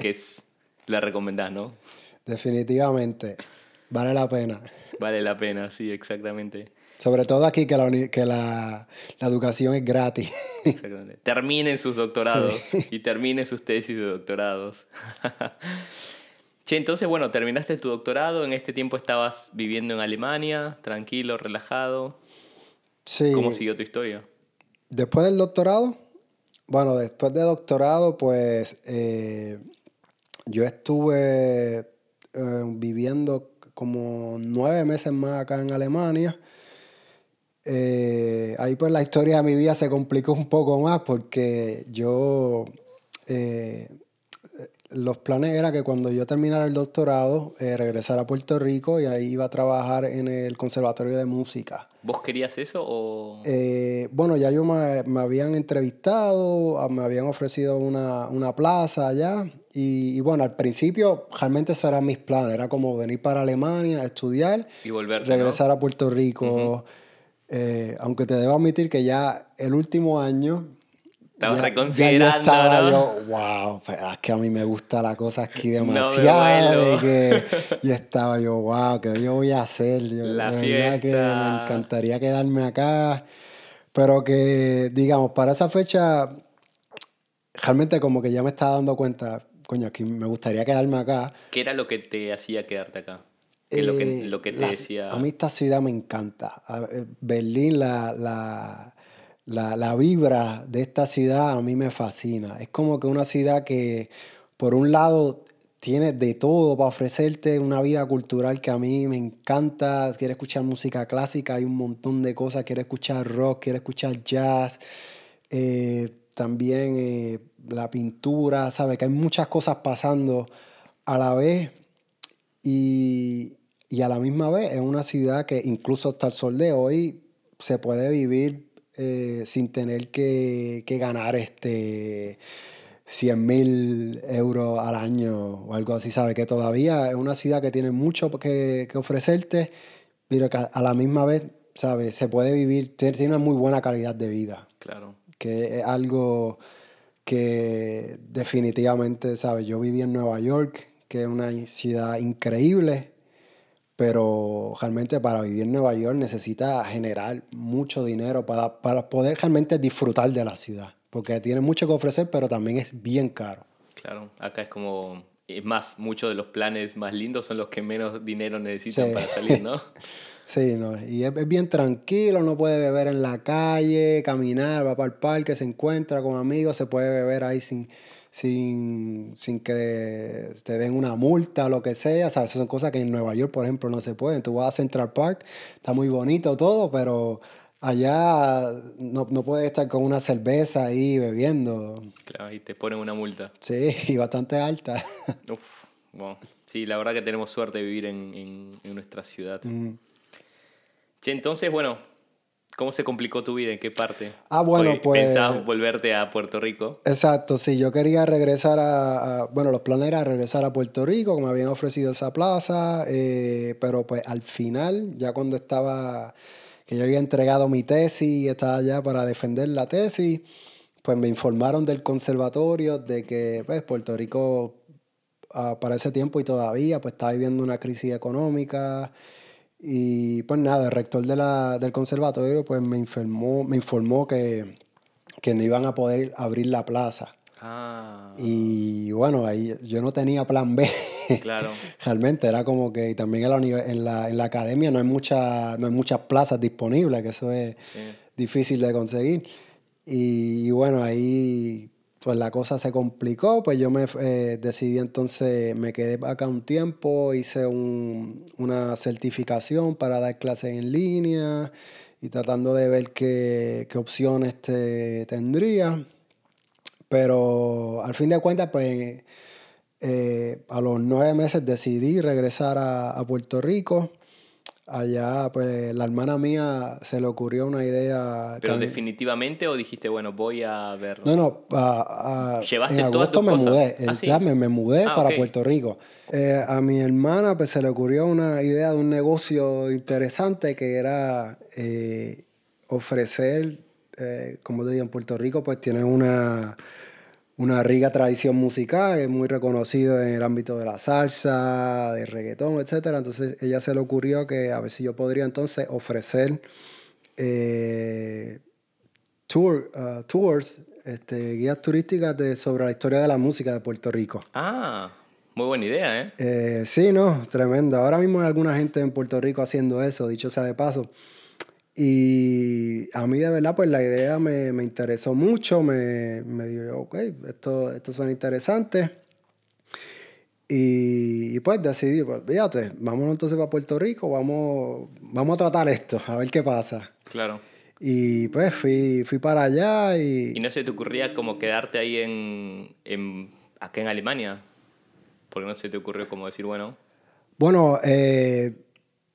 que es la recomendás, ¿no? Definitivamente, vale la pena. Vale la pena, sí, exactamente. Sobre todo aquí que la, que la, la educación es gratis. Terminen sus doctorados y terminen sus tesis de doctorados. che, entonces, bueno, terminaste tu doctorado, en este tiempo estabas viviendo en Alemania, tranquilo, relajado. Sí. ¿Cómo siguió tu historia? Después del doctorado, bueno, después de doctorado, pues eh, yo estuve eh, viviendo como nueve meses más acá en Alemania. Eh, ahí pues la historia de mi vida se complicó un poco más porque yo los planes era que cuando yo terminara el doctorado, eh, regresara a Puerto Rico y ahí iba a trabajar en el Conservatorio de Música. ¿Vos querías eso o...? Eh, bueno, ya yo me, me, habían entrevistado, me habían ofrecido una, una plaza allá y, bueno, al principio realmente esos eran mis planes, era como venir para Alemania, estudiar y volver regresar a Puerto Rico. Eh, aunque te debo admitir que ya el último año estaba reconsiderando. Ya estaba yo, wow, pero es que a mí me gusta la cosa aquí demasiado. que yo estaba yo, wow, ¿qué yo voy a hacer? la fiesta. que me encantaría quedarme acá. Pero que, digamos, para esa fecha, realmente como que ya me estaba dando cuenta, coño, aquí me gustaría quedarme acá. ¿Qué era lo que te hacía quedarte acá? ¿Qué lo que, lo que te decía? A mí esta ciudad me encanta. Berlín, la, la la, la, vibra de esta ciudad a mí me fascina. Es como que una ciudad que, por un lado, tiene de todo para ofrecerte una vida cultural que a mí me encanta. Quiere escuchar música clásica, hay un montón de cosas. Quiere escuchar rock, quiere escuchar jazz. Eh, también eh, la pintura, ¿sabes? Que hay muchas cosas pasando a la vez. Y, y a la misma vez es una ciudad que incluso hasta el sol de hoy se puede vivir eh, sin tener que, ganar este 100 mil euros al año o algo así, ¿sabes? Que todavía es una ciudad que tiene mucho que, ofrecerte, pero que a la misma vez, ¿sabes? Se puede vivir, tiene una muy buena calidad de vida. Claro. Que es algo que definitivamente, ¿sabes? Yo viví en Nueva York, que es una ciudad increíble, pero realmente para vivir en Nueva York necesita generar mucho dinero para, para poder realmente disfrutar de la ciudad, porque tiene mucho que ofrecer, pero también es bien caro. Claro, acá es como, es más, muchos de los planes más lindos son los que menos dinero necesitan para salir, ¿no? sí, no, y es, es, bien tranquilo, no puede beber en la calle, caminar, va para el parque, se encuentra con amigos, se puede beber ahí sin sin, sin que te den una multa o lo que sea. ¿sabes? Son cosas que en Nueva York, por ejemplo, no se pueden. Tú vas a Central Park, está muy bonito todo, pero allá no, no puedes estar con una cerveza ahí bebiendo. Claro, y te ponen una multa. Sí, y bastante alta. Uf, bueno. Sí, la verdad que tenemos suerte de vivir en, en, nuestra ciudad. Mm. Che, entonces, bueno, ¿Cómo se complicó tu vida? ¿En qué parte? Ah, bueno, pues... ¿Pensabas volverte a Puerto Rico? Exacto, sí. Yo quería regresar a... bueno, los planes eran regresar a Puerto Rico, como me habían ofrecido esa plaza, eh, pero pues al final, ya cuando estaba... que yo había entregado mi tesis y estaba ya para defender la tesis, pues me informaron del conservatorio de que pues, Puerto Rico ah, para ese tiempo y todavía pues estaba viviendo una crisis económica y pues nada, el rector de la, del conservatorio pues me informó, me informó que, que no iban a poder abrir la plaza. Ah. Y bueno, ahí yo no tenía plan B. Claro. Realmente era como que también en la, en la, en la academia no hay, mucha, no hay muchas plazas disponibles, que eso es difícil de conseguir. Y, bueno, ahí pues la cosa se complicó, pues yo me eh, decidí entonces, me quedé acá un tiempo, hice una certificación para dar clases en línea y tratando de ver qué, opciones te, tendría. Pero al fin de cuentas, pues eh, a los nueve meses decidí regresar a Puerto Rico Allá, pues la hermana mía se le ocurrió una idea. ¿Pero definitivamente o dijiste, bueno, voy a verlo? No, no. A, ¿Llevaste en agosto me mudé. ¿Ah, me, mudé ah, para Puerto Rico. Eh, a mi hermana pues, se le ocurrió una idea de un negocio interesante que era eh, ofrecer, eh, como te digo, en Puerto Rico, pues tiene una una rica tradición musical, es muy reconocido en el ámbito de la salsa, de reggaetón, etc. Entonces ella se le ocurrió que a ver si yo podría entonces ofrecer eh, tour, uh, tours, este, guías turísticas de, sobre la historia de la música de Puerto Rico. Ah, muy buena idea, ¿eh? eh sí, no, tremendo. Ahora mismo hay alguna gente en Puerto Rico haciendo eso, dicho sea de paso. Y a mí de verdad, pues la idea me, interesó mucho, me, me dijo, ok, esto, esto suena interesante. Y, pues decidí, pues fíjate, vámonos entonces para Puerto Rico, vamos, vamos a tratar esto, a ver qué pasa. Claro. Y pues fui, fui para allá y... ¿Y no se te ocurría como quedarte ahí en, en acá en Alemania? Porque no se te ocurrió como decir, bueno... Bueno, eh,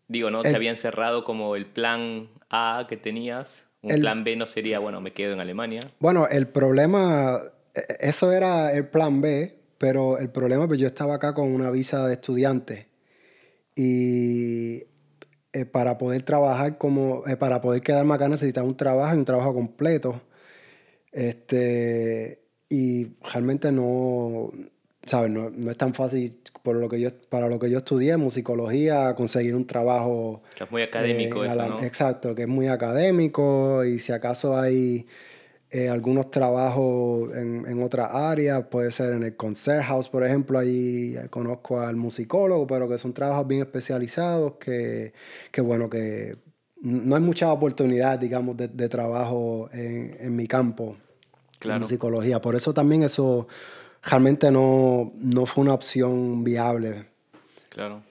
Digo, ¿no? se habían cerrado como el plan A que tenías. Un plan B no sería, bueno, me quedo en Alemania. Bueno, el problema, e, e, eso era el plan B, pero el problema, pues yo estaba acá con una visa de estudiante. Y eh, para poder trabajar como, eh, para poder quedarme acá necesitaba un trabajo y un trabajo completo. Este, y realmente no, ¿sabes? No, no, es tan fácil por lo que yo, para lo que yo estudié, musicología, conseguir un trabajo... Que es muy académico eh, eso, ¿no? Exacto, que es muy académico y si acaso hay eh, algunos trabajos en, en otras áreas, puede ser en el concert house, por ejemplo, ahí conozco al musicólogo, pero que son trabajos bien especializados, que, que bueno, que no hay mucha oportunidad, digamos, de, de trabajo en, en, mi campo, claro. en musicología. Por eso también eso realmente no, no fue una opción viable. Claro.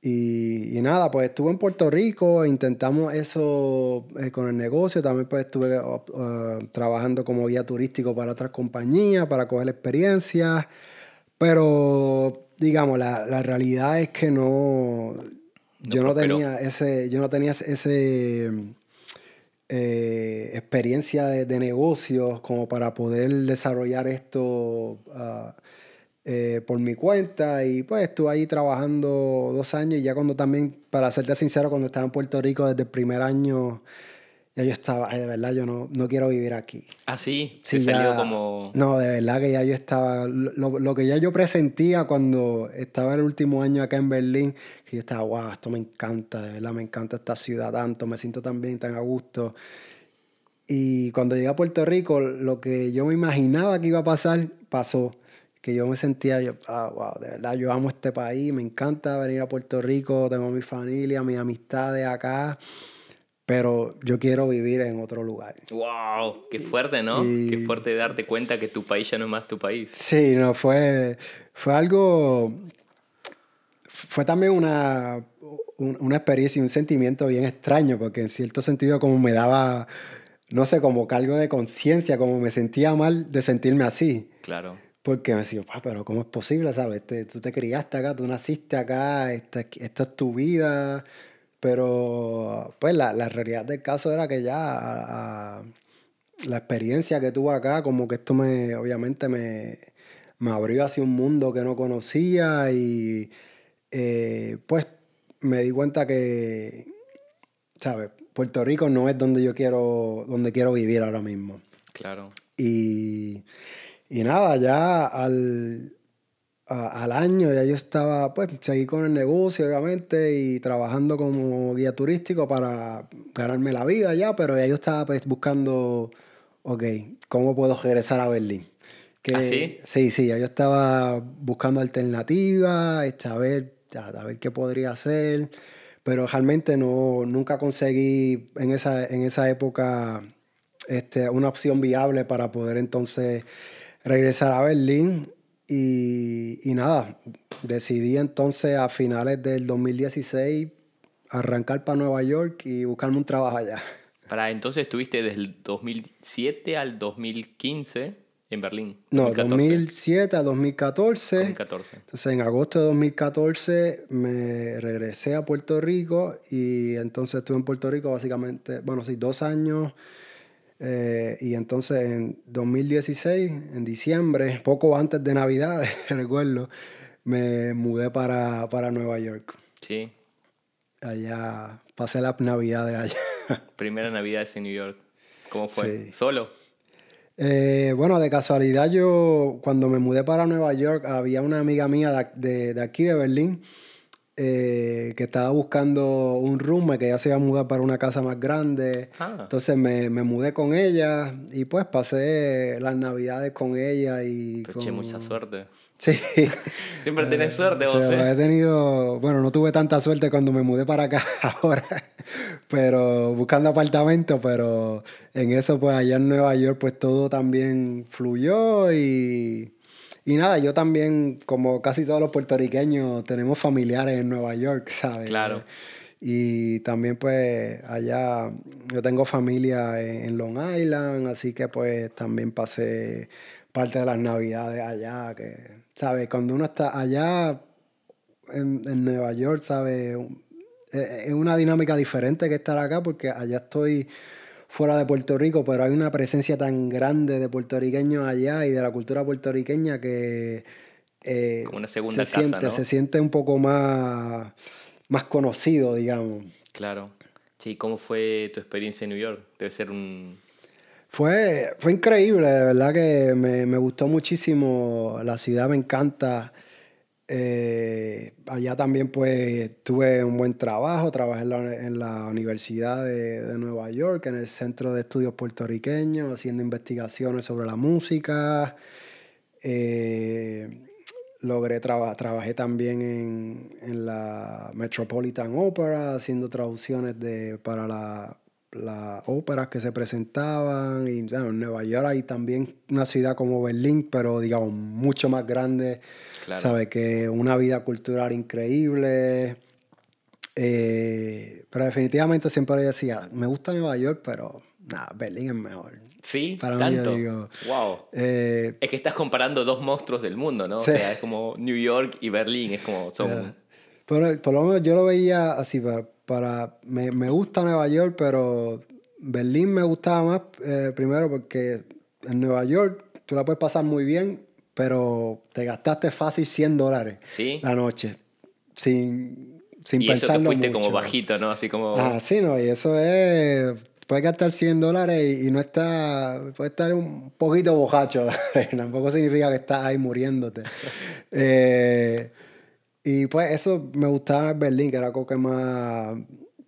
Y, y, nada, pues estuve en Puerto Rico, intentamos eso eh, con el negocio, también pues estuve uh, trabajando como guía turístico para otras compañías, para coger experiencias, pero digamos, la, la realidad es que no, yo no tenía ese, yo no tenía ese eh, experiencia de, negocios como para poder desarrollar esto ah, eh, por mi cuenta. Y pues estuve ahí trabajando dos años y ya cuando también, para serte sincero, cuando estaba en Puerto Rico desde el primer año ya yo estaba, de verdad, yo no, no quiero vivir aquí. ¿Ah, sí? sí salió como...? No, de verdad que ya yo estaba, lo, lo, que ya yo presentía cuando estaba el último año acá en Berlín, que yo estaba, wow, esto me encanta, de verdad, me encanta esta ciudad tanto, me siento tan bien, tan a gusto. Y cuando llegué a Puerto Rico, lo que yo me imaginaba que iba a pasar, pasó. Que yo me sentía, yo, ah, wow, de verdad, yo amo este país, me encanta venir a Puerto Rico, tengo mi familia, mis amistades acá pero yo quiero vivir en otro lugar. ¡Wow! Qué fuerte, ¿no? Qué fuerte darte cuenta que tu país ya no es más tu país. Sí, no, fue, fue algo... Fue también una, una experiencia y un sentimiento bien extraño, porque en cierto sentido como me daba, no sé, como cargo de conciencia, como me sentía mal de sentirme así. Claro. Porque me decía, pero ¿cómo es posible, sabes? tú te criaste acá, tú naciste acá, esta, esta es tu vida, pero pues la, la realidad del caso era que ya la experiencia que tuve acá, como que esto me, obviamente me, me abrió hacia un mundo que no conocía y eh, pues me di cuenta que, ¿sabes? Puerto Rico no es donde yo quiero, donde quiero vivir ahora mismo. Claro. Y, y nada, ya al, al año ya yo estaba, pues, seguí con el negocio, obviamente, y trabajando como guía turístico para ganarme la vida ya, pero ya yo estaba pues, buscando, ok, ¿cómo puedo regresar a Berlín? Que, ¿Ah, sí? Sí, sí, ya yo estaba buscando alternativas, este, a ver, a, ver qué podría hacer, pero realmente no, nunca conseguí en esa, en esa época este, una opción viable para poder entonces regresar a Berlín y, y nada, decidí entonces a finales del 2016 arrancar para Nueva York y buscarme un trabajo allá. Para entonces estuviste desde el 2007 al 2015 en Berlín. No, 2007 a 2014. 2014. Entonces en agosto de 2014 me regresé a Puerto Rico y entonces estuve en Puerto Rico básicamente, bueno, sí, dos años. Eh, y entonces en 2016, en diciembre, poco antes de Navidad, recuerdo, me mudé para, para Nueva York. Sí. Allá pasé la Navidad de allá. Primera Navidad en New York. ¿Cómo fue? ¿Solo? Eh, bueno, de casualidad yo cuando me mudé para Nueva York había una amiga mía de, de, aquí, de Berlín, eh, que estaba buscando un room, que ella se iba a mudar para una casa más grande. Ah. Entonces me, me, mudé con ella y pues pasé las navidades con ella y... Pues con... mucha suerte. Sí. Siempre tienes suerte vos, ¿eh? He tenido, bueno, no tuve tanta suerte cuando me mudé para acá ahora, pero buscando apartamento, pero en eso pues allá en Nueva York pues todo también fluyó y, y nada, yo también como casi todos los puertorriqueños tenemos familiares en Nueva York, ¿sabes? Claro. Y también pues allá yo tengo familia en, Long Island, así que pues también pasé parte de las navidades allá, que ¿sabes? Cuando uno está allá en, en Nueva York, ¿sabes? Es una dinámica diferente que estar acá porque allá estoy fuera de Puerto Rico, pero hay una presencia tan grande de puertorriqueños allá y de la cultura puertorriqueña que... Eh, Como una segunda se casa, siente, ¿no? Se siente un poco más, más conocido, digamos. Claro. Sí, ¿cómo fue tu experiencia en New York? Debe ser un, fue, fue increíble, de verdad que me, me gustó muchísimo, la ciudad me encanta. Eh, allá también pues tuve un buen trabajo, trabajé en la, en la Universidad de, de, Nueva York, en el Centro de Estudios Puertorriqueños, haciendo investigaciones sobre la música. Eh, logré traba trabajé también en, en, la Metropolitan Opera, haciendo traducciones de, para la las óperas que se presentaban. Y en Nueva York hay también una ciudad como Berlín, pero digamos mucho más grande. Claro. ¿Sabe? Que una vida cultural increíble. Eh, pero definitivamente siempre decía, me gusta Nueva York, pero nada, Berlín es mejor. Sí, Para tanto. Mí, digo, wow. Eh, es que estás comparando dos monstruos del mundo, ¿no? Sí. O sea, es como New York y Berlín, es como son... Yeah. Pero por lo menos yo lo veía así, para me, me, gusta Nueva York, pero Berlín me gustaba más eh, primero porque en Nueva York tú la puedes pasar muy bien, pero te gastaste fácil 100 dólares ¿Sí? la noche, sin, sin y eso que fuiste mucho. como bajito, ¿no? Así como... Ah, sí, no, y eso es... Puedes gastar 100 dólares y, y no está... Puedes estar un poquito bojacho. Tampoco significa que estás ahí muriéndote. eh, y pues eso me gustaba en Berlín, que era algo que más,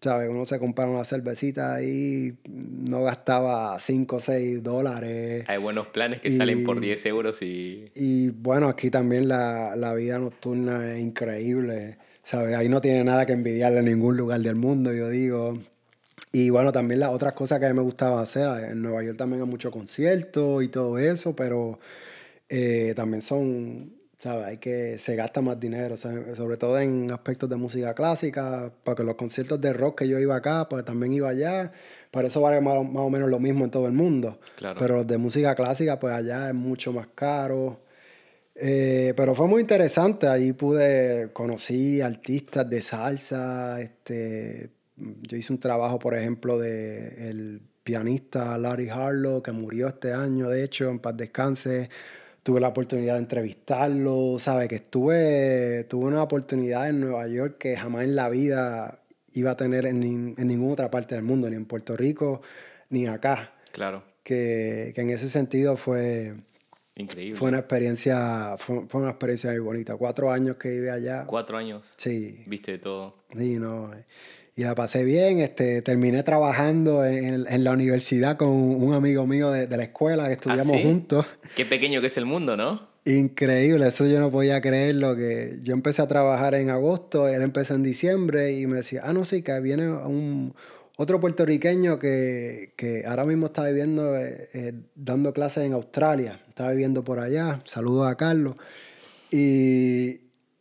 ¿sabes? Uno se compraba una cervecita y no gastaba 5 o 6 dólares. Hay buenos planes que y, salen por 10 euros y... Y bueno, aquí también la, la, vida nocturna es increíble, ¿sabes? Ahí no tiene nada que envidiarle a ningún lugar del mundo, yo digo. Y bueno, también las otras cosas que a mí me gustaba hacer, en Nueva York también hay muchos conciertos y todo eso, pero eh, también son ¿sabes? Hay que, se gasta más dinero, sobre todo en aspectos de música clásica, porque los conciertos de rock que yo iba acá, pues también iba allá, para eso vale más, más o menos lo mismo en todo el mundo. Claro. Pero los de música clásica, pues allá es mucho más caro. Eh, pero fue muy interesante, ahí pude, conocí artistas de salsa, este, yo hice un trabajo, por ejemplo, de el pianista Larry Harlow, que murió este año, de hecho, en paz descanse, tuve la oportunidad de entrevistarlo, ¿sabes? Que estuve, tuve una oportunidad en Nueva York que jamás en la vida iba a tener en, en ninguna otra parte del mundo, ni en Puerto Rico, ni acá. Claro. Que, que en ese sentido fue... Increíble. Fue una experiencia, fue, fue, una experiencia muy bonita. Cuatro años que viví allá. Cuatro años. Sí. Viste de todo. Sí, no. Y la pasé bien. Este, terminé trabajando en, en la universidad con un amigo mío de, de la escuela que estudiamos ¿Ah, sí? juntos. Qué pequeño que es el mundo, ¿no? Increíble, eso yo no podía creerlo. Que yo empecé a trabajar en agosto, él empezó en diciembre y me decía, ah, no, sí, que viene un, otro puertorriqueño que, ahora mismo está viviendo, eh, eh, dando clases en Australia. Está viviendo por allá. Saludos a Carlos. Y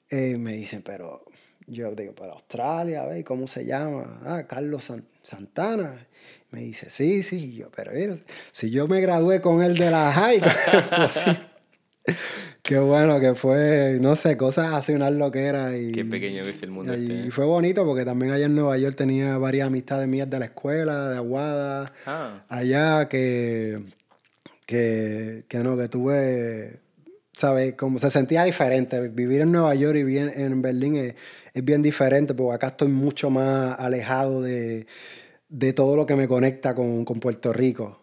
eh, me dicen, pero yo digo, pero Australia, ¿ves? ¿Cómo se llama? Ah, Carlos Santana. Me dice, sí, sí. yo, pero mira, si yo me gradué con él de la high, pues Qué bueno que fue, no sé, cosas así, una loquera. Y, Qué pequeño que es el mundo. Y, este, ¿eh? fue bonito porque también allá en Nueva York tenía varias amistades mías de la escuela, de Aguada, ah. allá que, que, que no, que tuve, ¿sabes? Como se sentía diferente. Vivir en Nueva York y vivir en Berlín es, es bien diferente porque acá estoy mucho más alejado de, de todo lo que me conecta con, con Puerto Rico.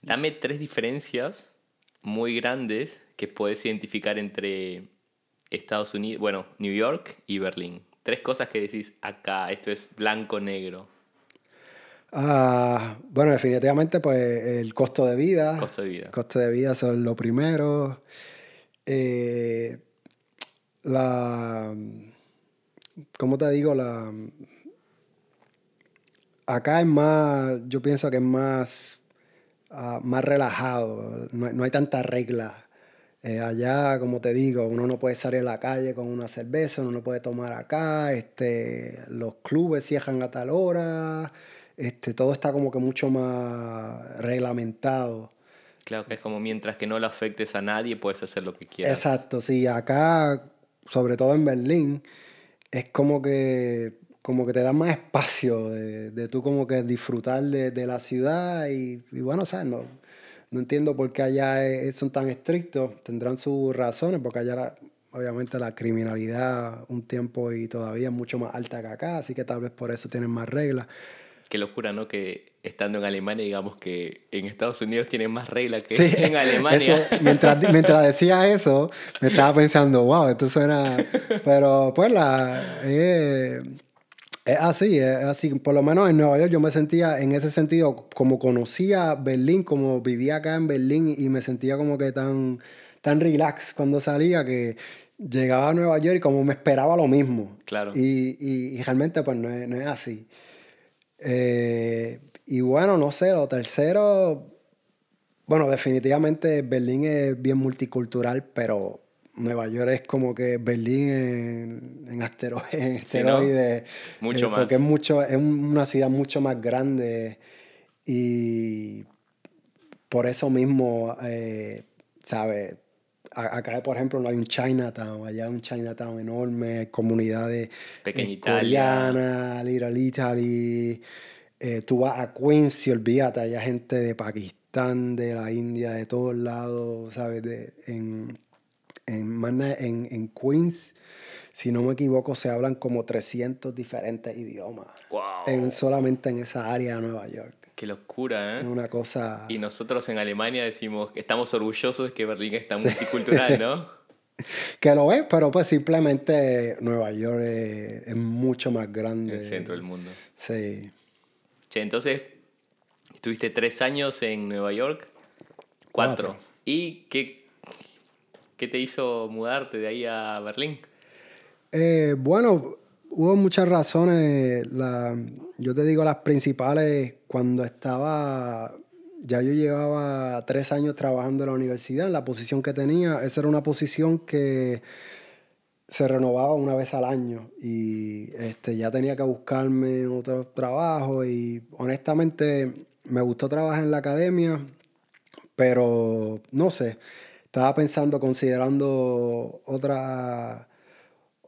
Dame tres diferencias muy grandes que puedes identificar entre Estados Unidos, bueno, New York y Berlín. Tres cosas que decís acá, esto es blanco-negro. Ah, bueno, definitivamente, pues el costo de vida. Costo de vida. Costo de vida son lo primero. Eh, la. ¿Cómo te digo? La. Acá es más. Yo pienso que es más Ah, más relajado, no, hay tanta regla. Eh, allá, como te digo, uno no puede salir a la calle con una cerveza, uno no puede tomar acá, este, los clubes cierran a tal hora, este, todo está como que mucho más reglamentado. Claro que es como mientras que no le afectes a nadie, puedes hacer lo que quieras. Exacto, sí, acá, sobre todo en Berlín, es como que como que te da más espacio de, de tú como que disfrutar de, de la ciudad y, bueno, ¿sabes? No, no entiendo por qué allá son tan estrictos, tendrán sus razones, porque allá obviamente la criminalidad un tiempo y todavía es mucho más alta que acá, así que tal vez por eso tienen más reglas. Qué locura, ¿no? Que estando en Alemania, digamos que en Estados Unidos tienen más reglas que en Alemania. mientras, mientras decía eso, me estaba pensando, wow, esto suena... Pero pues la... Eh, es así, es así. Por lo menos en Nueva York yo me sentía en ese sentido como conocía Berlín, como vivía acá en Berlín y me sentía como que tan, tan relax cuando salía que llegaba a Nueva York y como me esperaba lo mismo. Claro. Y, y, realmente pues no es, no es así. Eh, y bueno, no sé, lo tercero, bueno, definitivamente Berlín es bien multicultural, pero Nueva York es como que Berlín en, en asteroides. Mucho eh, más. Porque es, mucho, es una ciudad mucho más grande y por eso mismo, eh, ¿sabes? Acá, por ejemplo, no hay un Chinatown, allá hay un Chinatown enorme, comunidades eh, coreanas, Little Italy. Eh, tú vas a Queens y olvídate, hay gente de Pakistán, de la India, de todos lados, ¿sabes? De, en, en, en, en Queens, si no me equivoco, se hablan como 300 diferentes idiomas. En, solamente en esa área de Nueva York. Qué locura, ¿eh? Una cosa... Y nosotros en Alemania decimos que estamos orgullosos de que Berlín está multicultural, ¿no? que lo es, pero pues simplemente Nueva York es, mucho más grande. El centro del mundo. Sí. Che, entonces, estuviste tres años en Nueva York. Cuatro. ¿Y qué, ¿Qué te hizo mudarte de ahí a Berlín? Eh, bueno, hubo muchas razones. La, yo te digo las principales. Cuando estaba, ya yo llevaba tres años trabajando en la universidad, en la posición que tenía, esa era una posición que se renovaba una vez al año y este, ya tenía que buscarme otro trabajo y honestamente me gustó trabajar en la academia, pero no sé, estaba pensando, considerando otras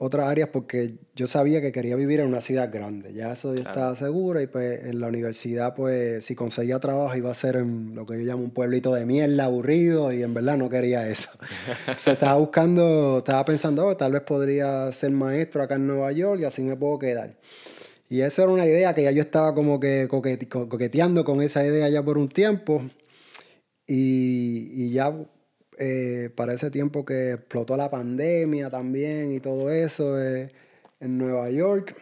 otras áreas porque yo sabía que quería vivir en una ciudad grande. Ya eso yo estaba seguro y pues en la universidad pues si conseguía trabajo iba a ser en lo que yo llamo un pueblito de mierda aburrido y en verdad no quería eso. Se estaba buscando, estaba pensando, oh, tal vez podría ser maestro acá en Nueva York y así me puedo quedar. Y esa era una idea que ya yo estaba como que coqueteando con esa idea ya por un tiempo. Y, y ya eh, para ese tiempo que explotó la pandemia también y todo eso eh, en Nueva York,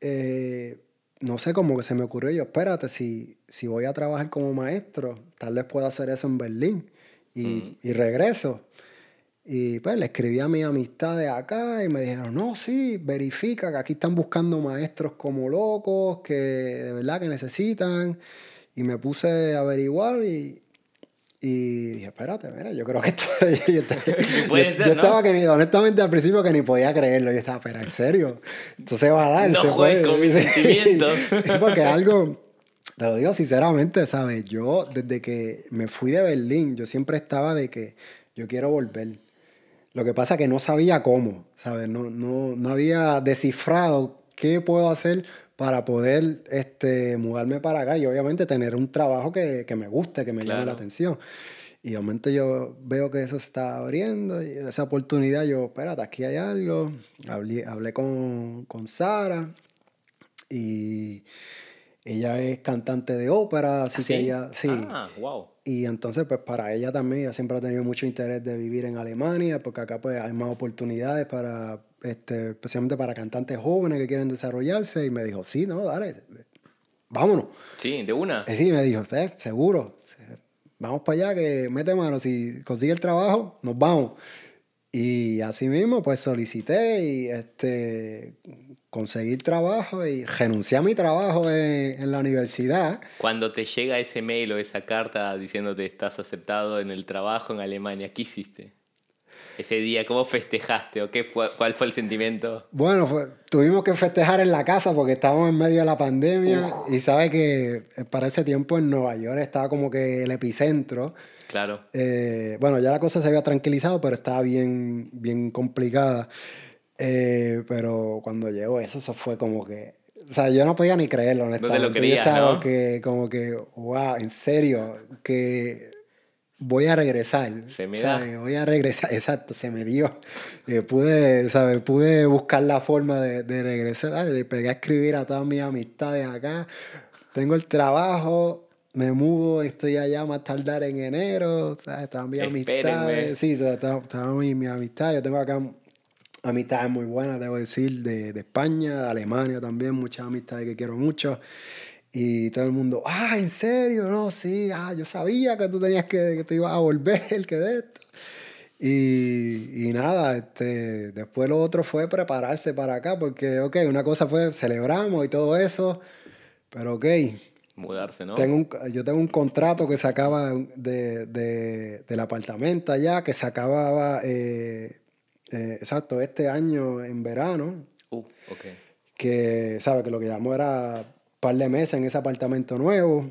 eh, no sé, cómo que se me ocurrió yo, espérate, si, si voy a trabajar como maestro, tal vez pueda hacer eso en Berlín y, mm. y regreso. Y pues le escribí a mis amistades acá y me dijeron, no, sí, verifica que aquí están buscando maestros como locos, que de verdad que necesitan. Y me puse a averiguar y, y dije, espérate, mira, yo creo que esto... yo, Puede ser, yo ¿no? estaba que ni, honestamente al principio que ni podía creerlo. Yo estaba, pero en serio, esto se va a dar. No juegues puede". con mis sentimientos. Porque algo, te lo digo sinceramente, ¿sabes? Yo desde que me fui de Berlín, yo siempre estaba de que yo quiero volver. Lo que pasa que no sabía cómo, ¿sabes? No, no, no había descifrado qué puedo hacer para poder este, mudarme para acá y obviamente tener un trabajo que, que me guste, que me llame la atención. Y momento yo veo que eso está abriendo y esa oportunidad yo, espérate, aquí hay algo. Hablé, hablé con, con Sara y ella es cantante de ópera, así ¿Ah, que sí? ella, sí. Ah, wow. Y entonces, pues para ella también, ella siempre ha tenido mucho interés de vivir en Alemania, porque acá pues hay más oportunidades para, este, especialmente para cantantes jóvenes que quieren desarrollarse. Y me dijo, sí, no, dale, vámonos. Sí, de una. Y sí, me dijo, "Sí, seguro, vamos para allá, que mete mano, si consigue el trabajo, nos vamos. Y así mismo, pues solicité y este, conseguí trabajo y renuncié a mi trabajo en, en la universidad. Cuando te llega ese mail o esa carta diciéndote estás aceptado en el trabajo en Alemania, ¿qué hiciste? Ese día, ¿cómo festejaste o qué fue, cuál fue el sentimiento? Bueno, fue- tuvimos que festejar en la casa porque estábamos en medio de la pandemia y sabe que eh, para ese tiempo en Nueva York estaba como que el epicentro. Claro. Eh, bueno, ya la cosa se había tranquilizado, pero estaba bien, bien complicada. Eh, pero cuando llegó eso, eso fue como que... O sea, yo no podía ni creerlo, honestamente. Yo creías, estaba ¿no? que, como que, wow, en serio, que voy a regresar. Se me da. Voy a regresar, exacto, se me dio. Eh, pude, ¿sabes? Pude buscar la forma de, de regresar. Ay, Le pegué a escribir a todas mis amistades acá. Tengo el trabajo, me mudo, estoy allá más tardar en enero. ¿sabes? Estaban mis Espérenme. amistades. Sí, estaban mis, mis amistades. Yo tengo acá amistades muy buenas, debo decir, de, de España, de Alemania también, muchas amistades que quiero mucho. Y todo el mundo, ah, ¿en serio? No, sí, ah, yo sabía que tú tenías que, que te ibas a volver, que de esto. Y, y nada, este, después lo otro fue prepararse para acá, porque, ok, una cosa fue celebramos y todo eso, pero ok, Mudarse, ¿no? tengo un- yo tengo un contrato que se acaba de, de- del apartamento allá, que se acababa, eh, eh, exacto, este año en verano, Uh, ok. que, ¿sabes? Que lo que llamó era par de meses en ese apartamento nuevo.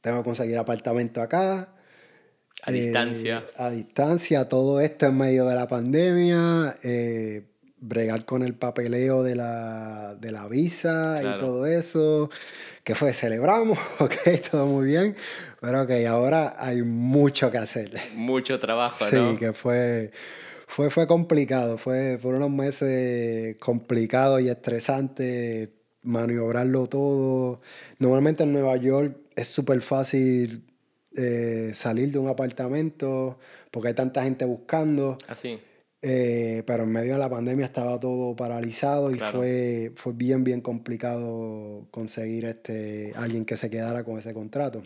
Tengo que conseguir apartamento acá. A Eh, distancia. A distancia, todo esto en medio de la pandemia. eh, bregar con el papeleo de la, de la visa Claro. y todo eso. Que fue, celebramos, ok, todo muy bien. Pero ok, ahora hay mucho que hacer. Mucho trabajo, Sí, ¿no? que fue, fue, fue complicado. Fue, fueron unos meses complicados y estresantes, maniobrarlo todo. Normalmente en Nueva York es súper fácil eh, salir de un apartamento porque hay tanta gente buscando. Así. eh, pero en medio de la pandemia estaba todo paralizado y Claro. fue, fue bien, bien complicado conseguir este, alguien que se quedara con ese contrato.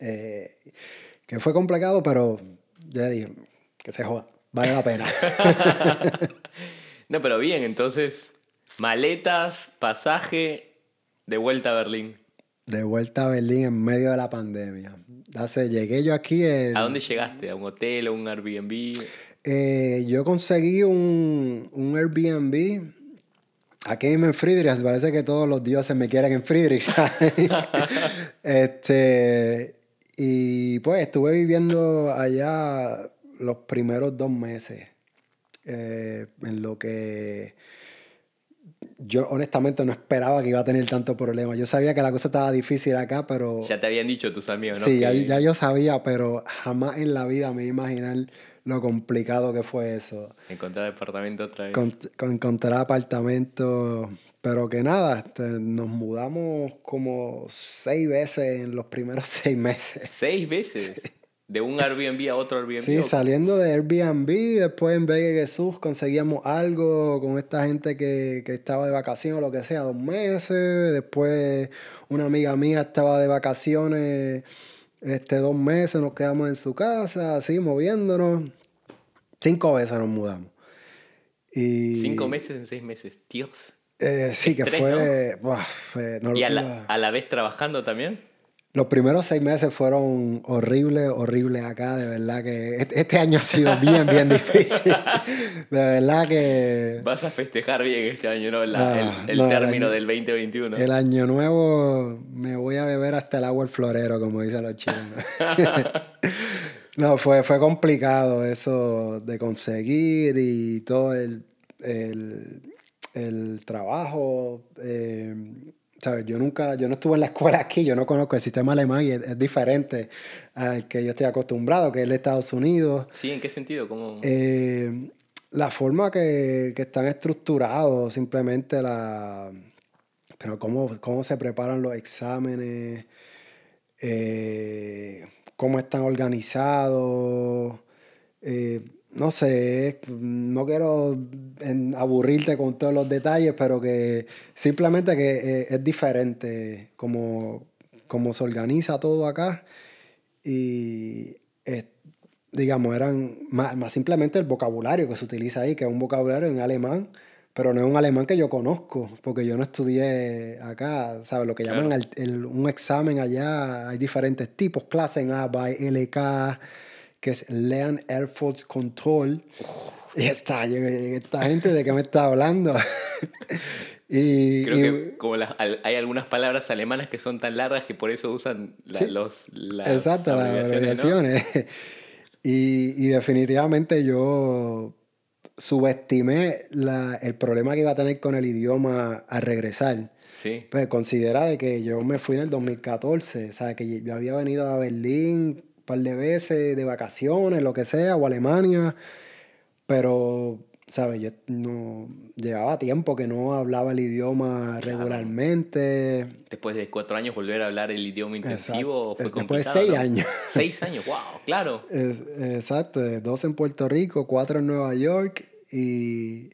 Eh, que fue complicado, pero ya dije, que se joda, vale la pena. No, pero bien, entonces, maletas, pasaje, de vuelta a Berlín. de vuelta a Berlín en medio de la pandemia. Hace, llegué yo aquí, ¿A dónde llegaste? ¿A un hotel o un Airbnb? eh, yo conseguí un, un Airbnb aquí mismo en Friedrich. Parece que todos los dioses me quieren en Friedrich. este, y pues estuve viviendo allá los primeros dos meses. eh, en lo que yo honestamente no esperaba que iba a tener tanto problema. Yo sabía que la cosa estaba difícil acá, pero... Ya te habían dicho tus amigos, ¿no? Sí, ya, Que- ya yo sabía, pero jamás en la vida me iba a imaginar lo complicado que fue eso. Encontrar departamento otra vez. Con, con encontrar apartamentos, pero que nada, este, nos mudamos como seis veces en los primeros seis meses. ¿Seis veces? ¿De un Airbnb a otro Airbnb? Sí, ¿o- saliendo de Airbnb, después en Vega Jesús conseguíamos algo con esta gente que, que estaba de vacaciones o lo que sea, dos meses. Después una amiga mía estaba de vacaciones este, dos meses, nos quedamos en su casa, así moviéndonos. Cinco veces nos mudamos. Y, Cinco meses en seis meses, Dios. eh, sí, que Estrés, fue... buah, fue- no ¿Y a la, a la vez trabajando también? Los primeros seis meses fueron horribles, horribles acá. De verdad que este este año ha sido bien, bien difícil. De verdad que Vas a festejar bien este año, ¿no? La- Ah, el el no, el término año- del 2021. el año nuevo me voy a beber hasta el agua el florero, como dicen los chinos. no, fue, fue complicado eso de conseguir y todo el, el, el trabajo. eh, ¿sabes? Yo nunca, yo no estuve en la escuela aquí, yo no conozco el sistema alemán y es, es diferente al que yo estoy acostumbrado, que es el de Estados Unidos. ¿Sí? ¿En qué sentido? ¿Cómo? Eh, la forma que, que están estructurados, simplemente la... Pero cómo, cómo se preparan los exámenes, eh, cómo están organizados. eh, no sé, no quiero aburrirte con todos los detalles, pero que simplemente que eh, es diferente como, como se organiza todo acá. Y eh, digamos, eran más, más simplemente el vocabulario que se utiliza ahí, que es un vocabulario en alemán, pero no es un alemán que yo conozco, porque yo no estudié acá, ¿sabes? Lo que llaman el- un examen allá, hay diferentes tipos, clase en A, by LK, que es Lern Erfolgs Control. Y está, yo- esta gente de qué me está hablando. y, Creo y- que como las- hay algunas palabras alemanas que son tan largas que por eso usan la- Sí. los, las Exacto, las abreviaciones, ¿no? y, y definitivamente yo subestimé la- el problema que iba a tener con el idioma al regresar. Sí. Pues considera de que yo me fui en el 2014, o sea, que yo había venido a Berlín par de veces de vacaciones, lo que sea, o Alemania, pero, ¿sabes? Yo no llevaba tiempo que no hablaba el idioma Claro. regularmente. Después de cuatro años volver a hablar el idioma intensivo Exacto. fue Es- después de complicado. seis ¿no? años. Seis años, wow, claro. Es- exacto, dos en Puerto Rico, cuatro en Nueva York y,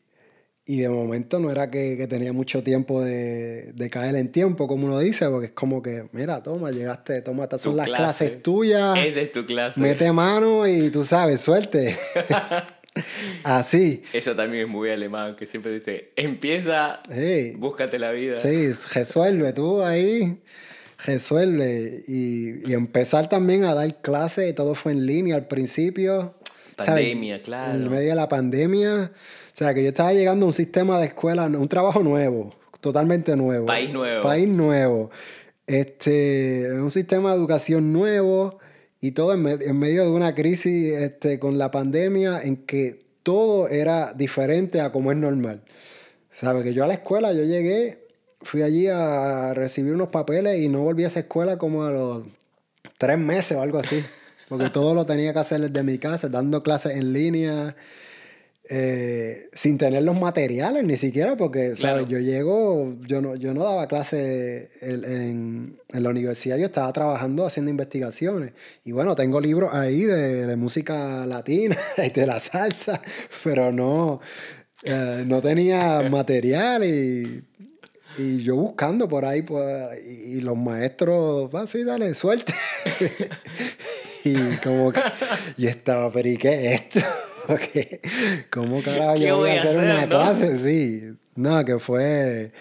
y de momento no era que, que tenía mucho tiempo de, de caer en tiempo, como uno dice, porque es como que, mira, toma, llegaste, toma, estas son Tu las clase. clases tuyas, Esa es tu clase. mete mano y tú sabes, suerte. Así, Eso también es muy alemán, que siempre dice, empieza, sí, búscate la vida. sí, resuelve tú ahí. Resuelve y, y empezar también a dar clases, todo fue en línea al principio. ¿sabes? Pandemia, claro. En medio de la pandemia. O sea, que yo estaba llegando a un sistema de escuela, un trabajo nuevo, totalmente nuevo. País nuevo. País nuevo. Este, un sistema de educación nuevo y todo en, me- en medio de una crisis este, con la pandemia en que todo era diferente a como es normal. ¿Sabes? Que yo a la escuela, yo llegué, fui allí a recibir unos papeles y no volví a esa escuela como a los tres meses o algo así. Porque todo lo tenía que hacer desde mi casa, dando clases en línea, eh, sin tener los materiales ni siquiera, porque, ¿sabes? Claro. Yo llego, yo no, yo no daba clases en, en- en la universidad, yo estaba trabajando haciendo investigaciones. Y bueno, tengo libros ahí de, de música latina y de la salsa, pero no, eh, no tenía material y, y yo buscando por ahí, pues, y, los maestros, va, sí, dale, suerte. y como que yo estaba, pero ¿y qué es esto? ¿Qué? ¿Cómo carajo ¿Qué yo voy voy a a hacer, hacer, una no? clase? Sí, no, que fue,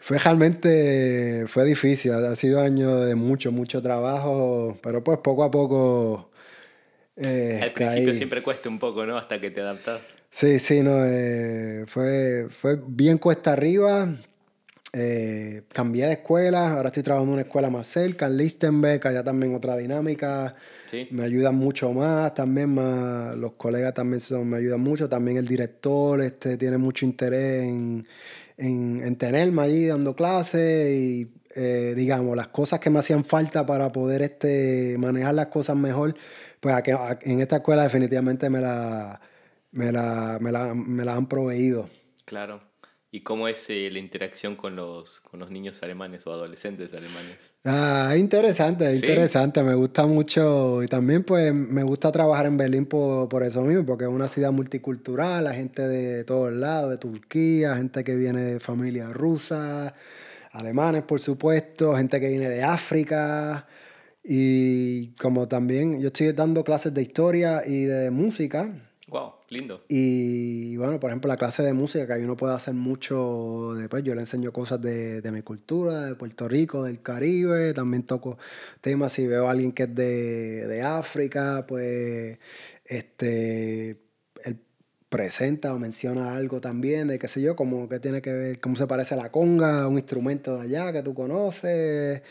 fue realmente, fue difícil, ha sido año de mucho, mucho trabajo, pero pues poco a poco... eh, Al principio caí. siempre cuesta un poco, ¿no? Hasta que te adaptas. Sí, sí, no, eh, fue, fue bien cuesta arriba. Eh, cambié de escuela, ahora estoy trabajando en una escuela más cerca, en Lichtenberg, allá también otra dinámica. Sí. Me ayudan mucho más, también más, los colegas también son- me ayudan mucho, también el director este, tiene mucho interés en, en, en tenerme allí dando clases y eh, digamos, las cosas que me hacían falta para poder este, manejar las cosas mejor, pues aquí- en esta escuela definitivamente me la, me la, me la, me la han proveído. Claro. ¿Y cómo es eh, la interacción con los, con los niños alemanes o adolescentes alemanes? Ah, es interesante, interesante, me gusta mucho y también pues me gusta trabajar en Berlín por, por eso mismo, porque es una ciudad multicultural, hay gente de todos lados, de Turquía, gente que viene de familias rusas, alemanes por supuesto, gente que viene de África y como también yo estoy dando clases de historia y de música, Wow. Lindo. Y bueno, por ejemplo, la clase de música, que ahí uno puede hacer mucho. Después yo le enseño cosas de, de mi cultura, de Puerto Rico, del Caribe. También toco temas. Si veo a alguien que es de, de África, pues este él presenta o menciona algo también de qué sé yo, como que tiene que ver, cómo se parece a la conga, un instrumento de allá que tú conoces.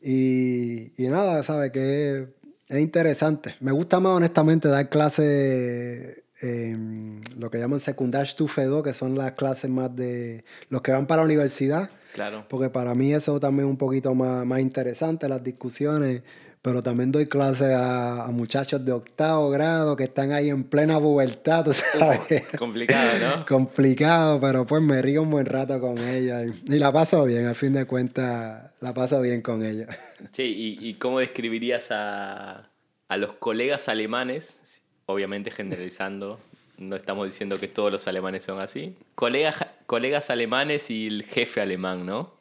Y, y nada, ¿sabes? Que es interesante. Me gusta más, honestamente, dar clases, en lo que llaman secundaria estufe 2, que son las clases más de los que van para la universidad. Claro. Porque para mí eso también es un poquito más, más interesante, las discusiones. Pero también doy clases a, a muchachos de octavo grado que están ahí en plena pubertad, tú sabes. complicado, ¿no? complicado, pero pues me río un buen rato con ellos. Y la paso bien, al fin de cuentas, la paso bien con ellos. Che, ¿y, y cómo describirías a, a los colegas alemanes? Obviamente generalizando, no estamos diciendo que todos los alemanes son así. Colegas, colegas alemanes y el jefe alemán, ¿no?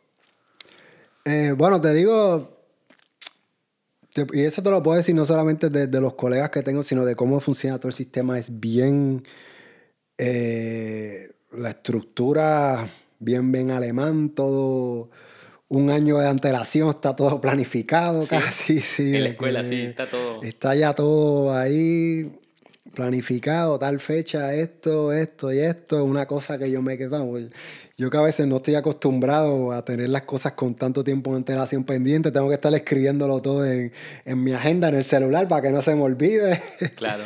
Eh, bueno, te digo, y eso te lo puedo decir no solamente de, de los colegas que tengo, sino de cómo funciona todo el sistema. Es bien, eh, la estructura, bien, bien alemán, todo un año de antelación, está todo planificado casi. Sí, en la escuela, que sí, está todo. Está ya todo ahí planificado, tal fecha, esto, esto y esto. Una cosa que yo me quedo, vamos, yo que a veces no estoy acostumbrado a tener las cosas con tanto tiempo de antelación pendiente, tengo que estar escribiéndolo todo en, en mi agenda, en el celular, para que no se me olvide. Claro.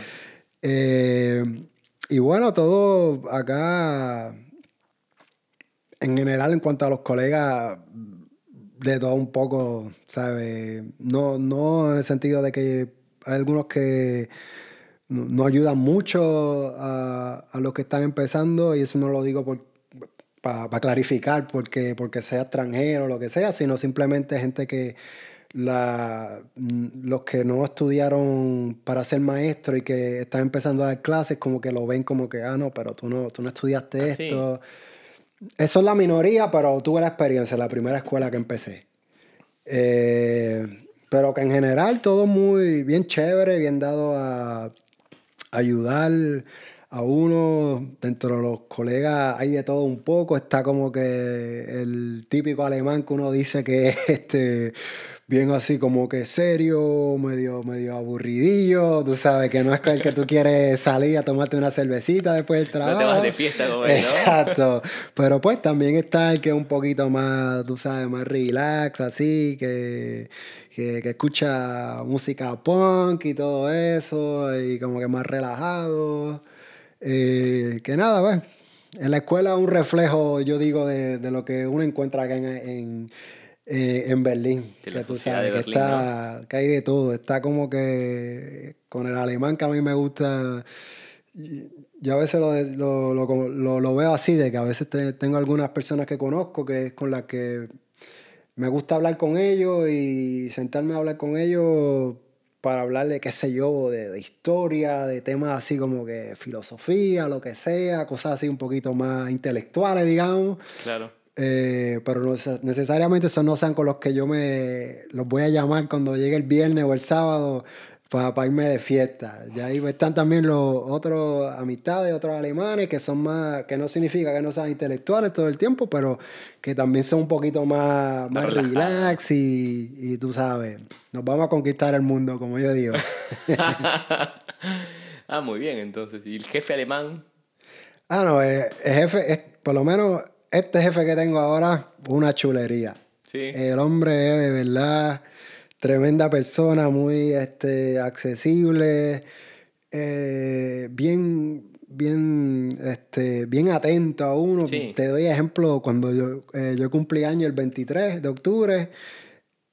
Eh, y bueno, todo acá, en general, en cuanto a los colegas, de todo un poco, ¿sabes? No, no en el sentido de que hay algunos que no, no ayudan mucho a, a los que están empezando, y eso no lo digo para clarificar porque, porque sea extranjero o lo que sea, sino simplemente gente que la, los que no estudiaron para ser maestro y que están empezando a dar clases, como que lo ven como que, ah, no, pero tú no, tú no estudiaste Ah, sí. esto. Eso es la minoría, pero tuve la experiencia, la primera escuela que empecé. Eh, pero que en general todo muy bien chévere, bien dado a ayudar a uno. Dentro de los colegas hay de todo un poco. Está como que el típico alemán que uno dice que es este, bien así como que serio, medio, medio aburridillo. Tú sabes que no es con el que tú quieres salir a tomarte una cervecita después del trabajo. No te vas de fiesta. Exacto. Pero pues también está el que es un poquito más, tú sabes, más relax, así, que, que, que escucha música punk y todo eso, y como que más relajado. Eh, que nada, pues. En la escuela es un reflejo, yo digo, de, de lo que uno encuentra acá en, en, eh, en Berlín. Que tú sabes que está, que hay de todo. Está como que con el alemán que a mí me gusta. Yo a veces lo, lo, lo, veo así, de que a veces te- tengo algunas personas que conozco que es con las que me gusta hablar con ellos y sentarme a hablar con ellos para hablar de, qué sé yo, de, de historia, de temas así como que filosofía, lo que sea, cosas así un poquito más intelectuales, digamos. Claro. Eh, pero no neces- necesariamente esos no sean con los que yo me los voy a llamar cuando llegue el viernes o el sábado para irme de fiesta. Ya ahí están también los otros amistades, otros alemanes que son más, que no significa que no sean intelectuales todo el tiempo, pero que también son un poquito más, más relax y, y tú sabes, nos vamos a conquistar el mundo, como yo digo. ah, muy bien, entonces. ¿Y el jefe alemán? Ah, no, eh, el jefe, es, por lo menos este jefe que tengo ahora, una chulería. Sí. El hombre es de verdad tremenda persona, muy este, accesible, eh, bien, bien, este, bien atento a uno. Sí. Te doy ejemplo, cuando yo, eh, yo cumplí año el 23 de octubre,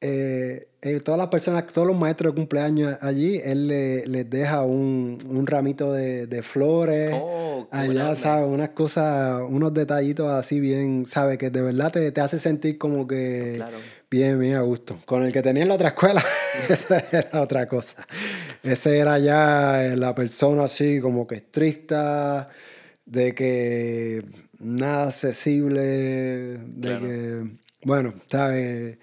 eh, eh, todas las personas, todos los maestros de cumpleaños allí, él le- les deja un, un ramito de, de flores. Oh, allá. ¿sabes? Unas cosas, unos detallitos así bien, ¿sabes? Que de verdad te, te hace sentir como que Claro. bien, bien a gusto. Con el que tenía en la otra escuela, esa era otra cosa. Ese era ya eh, la persona así como que estricta, de que nada accesible, de Claro. que, bueno, ¿sabes?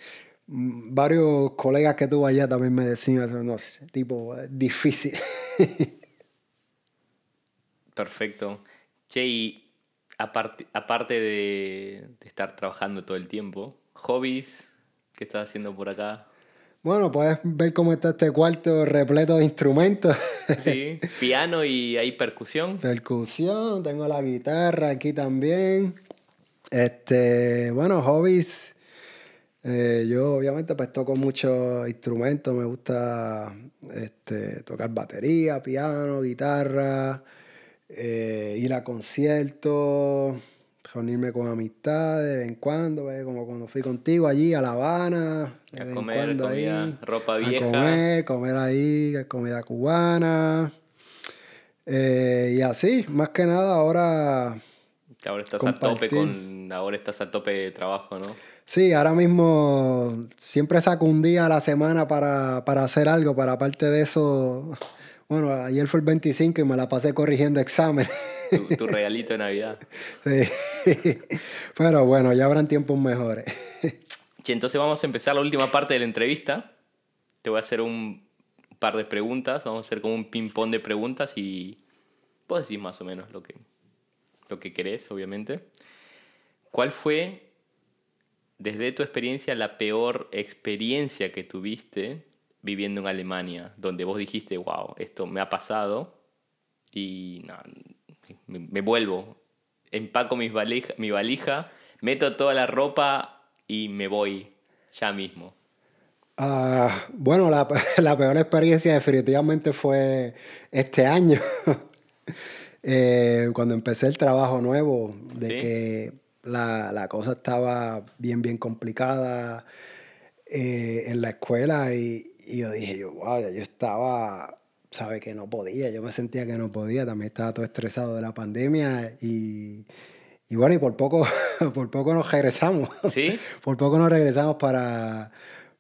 Mm, Varios colegas que tuve allá también me decían, no sé, tipo, difícil. Perfecto. Che, y aparte, aparte de, de estar trabajando todo el tiempo, hobbies, ¿qué estás haciendo por acá? Bueno, puedes ver cómo está este cuarto repleto de instrumentos. Sí, piano y hay percusión. Percusión, tengo la guitarra aquí también. Este, bueno, hobbies. Eh, yo obviamente pues toco muchos instrumentos, me gusta este, tocar batería, piano, guitarra, eh, ir a conciertos, reunirme con amistades de vez en cuando, como cuando fui contigo allí a La Habana. A comer comida, ropa vieja. A comer, comer ahí, comida cubana. Eh, y así, más que nada ahora... Ahora estás a tope con... Ahora estás a tope de trabajo, ¿no? Sí, ahora mismo siempre saco un día a la semana para, para hacer algo, para aparte de eso... Bueno, ayer fue el 25 y me la pasé corrigiendo exámenes. Tu, regalito de Navidad. Sí. Pero bueno, ya habrán tiempos mejores. Che, entonces vamos a empezar la última parte de la entrevista. Te voy a hacer un par de preguntas. Vamos a hacer como un ping-pong de preguntas y vos decís más o menos lo que, lo que querés, obviamente. ¿Cuál fue, desde tu experiencia, la peor experiencia que tuviste viviendo en Alemania? Donde vos dijiste, wow, esto me ha pasado y no, me, vuelvo, empaco mis valija, mi valija, meto toda la ropa y me voy ya mismo. Ah, bueno, la, la, peor experiencia definitivamente fue este año, eh, cuando empecé el trabajo nuevo, de que la, la, cosa estaba bien, bien complicada eh, en la escuela y, y, yo dije, yo, wow, yo estaba sabe que no podía, yo me sentía que no podía, también estaba todo estresado de la pandemia y, y bueno, y por poco, por poco nos regresamos. ¿Sí? por poco nos regresamos para,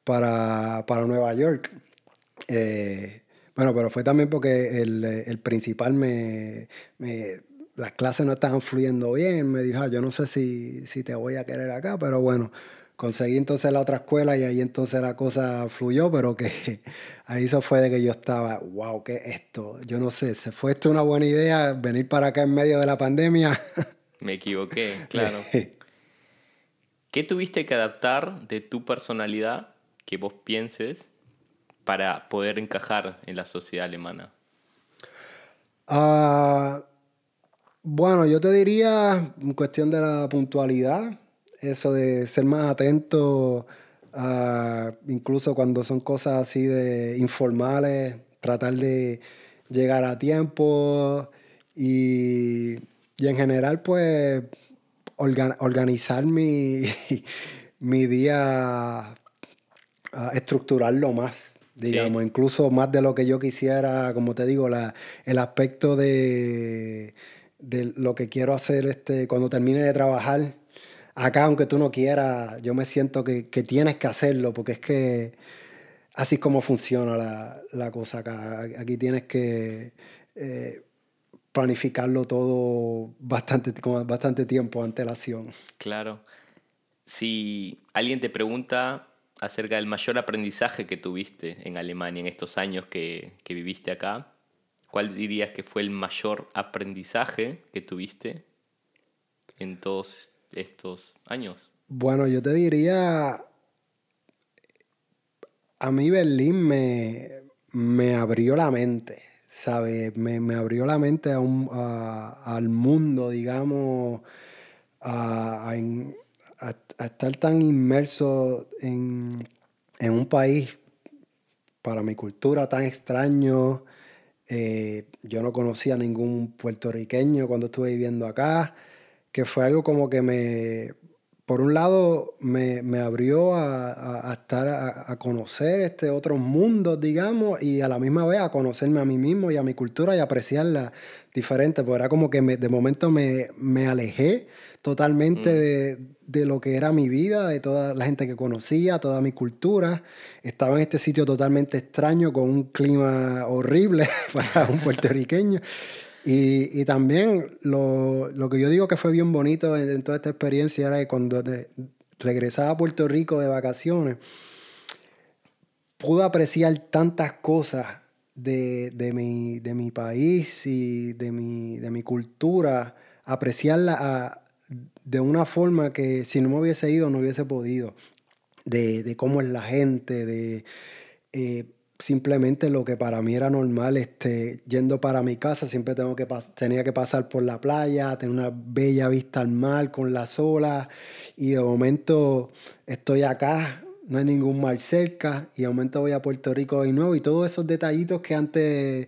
para, para Nueva York. Eh, bueno, pero fue también porque el, el principal me, me, las clases no estaban fluyendo bien, me dijo, ah, yo no sé si, si te voy a querer acá, pero bueno, conseguí entonces la otra escuela y ahí entonces la cosa fluyó, pero que ahí eso fue de que yo estaba, wow, ¿qué es esto? Yo no sé, ¿se fue esto una buena idea venir para acá en medio de la pandemia? Me equivoqué, claro. ¿Qué tuviste que adaptar de tu personalidad que vos pienses para poder encajar en la sociedad alemana? Ah, bueno, yo te diría en cuestión de la puntualidad eso de ser más atento, incluso cuando son cosas así de informales, tratar de llegar a tiempo y, en general pues organizar mi, mi día, estructurarlo más digamos, incluso más de lo que yo quisiera, como te digo, la, el aspecto de, de, lo que quiero hacer este, cuando termine de trabajar, acá, aunque tú no quieras, yo me siento que, tienes que hacerlo, porque es que así es como funciona la, cosa acá. Aquí tienes que eh, planificarlo todo bastante, con bastante tiempo antelación. Claro. Si alguien te pregunta acerca del mayor aprendizaje que tuviste en Alemania en estos años que, que viviste acá, ¿cuál dirías que fue el mayor aprendizaje que tuviste en todos estos años? Bueno, yo te diría, a mí Berlín me, me abrió la mente, ¿sabes? Me, abrió la mente a al mundo, digamos, a, estar tan inmerso en, un país para mi cultura tan extraño. Eh, yo no conocía a ningún puertorriqueño cuando estuve viviendo acá que fue algo como que me, por un lado, me, abrió a, estar, a, conocer este otros mundos, digamos, y a la misma vez a conocerme a mí mismo y a mi cultura y apreciarla diferente, porque era como que de momento me, alejé totalmente mm. de, lo que era mi vida, de toda la gente que conocía, toda mi cultura. Estaba en este sitio totalmente extraño, con un clima horrible para un puertorriqueño. Y, también lo, que yo digo que fue bien bonito en, toda esta experiencia era que cuando regresaba a Puerto Rico de vacaciones, pude apreciar tantas cosas de, de, mi, de mi país y de mi, de mi cultura, apreciarla de una forma que si no me hubiese ido no hubiese podido. De, de cómo es la gente, de eh, simplemente lo que para mí era normal, este, yendo para mi casa, siempre tengo que tenía que pasar por la playa, tener una bella vista al mar con las olas, y de momento estoy acá no hay ningún mar cerca y de momento voy a Puerto Rico de nuevo y todos esos detallitos que antes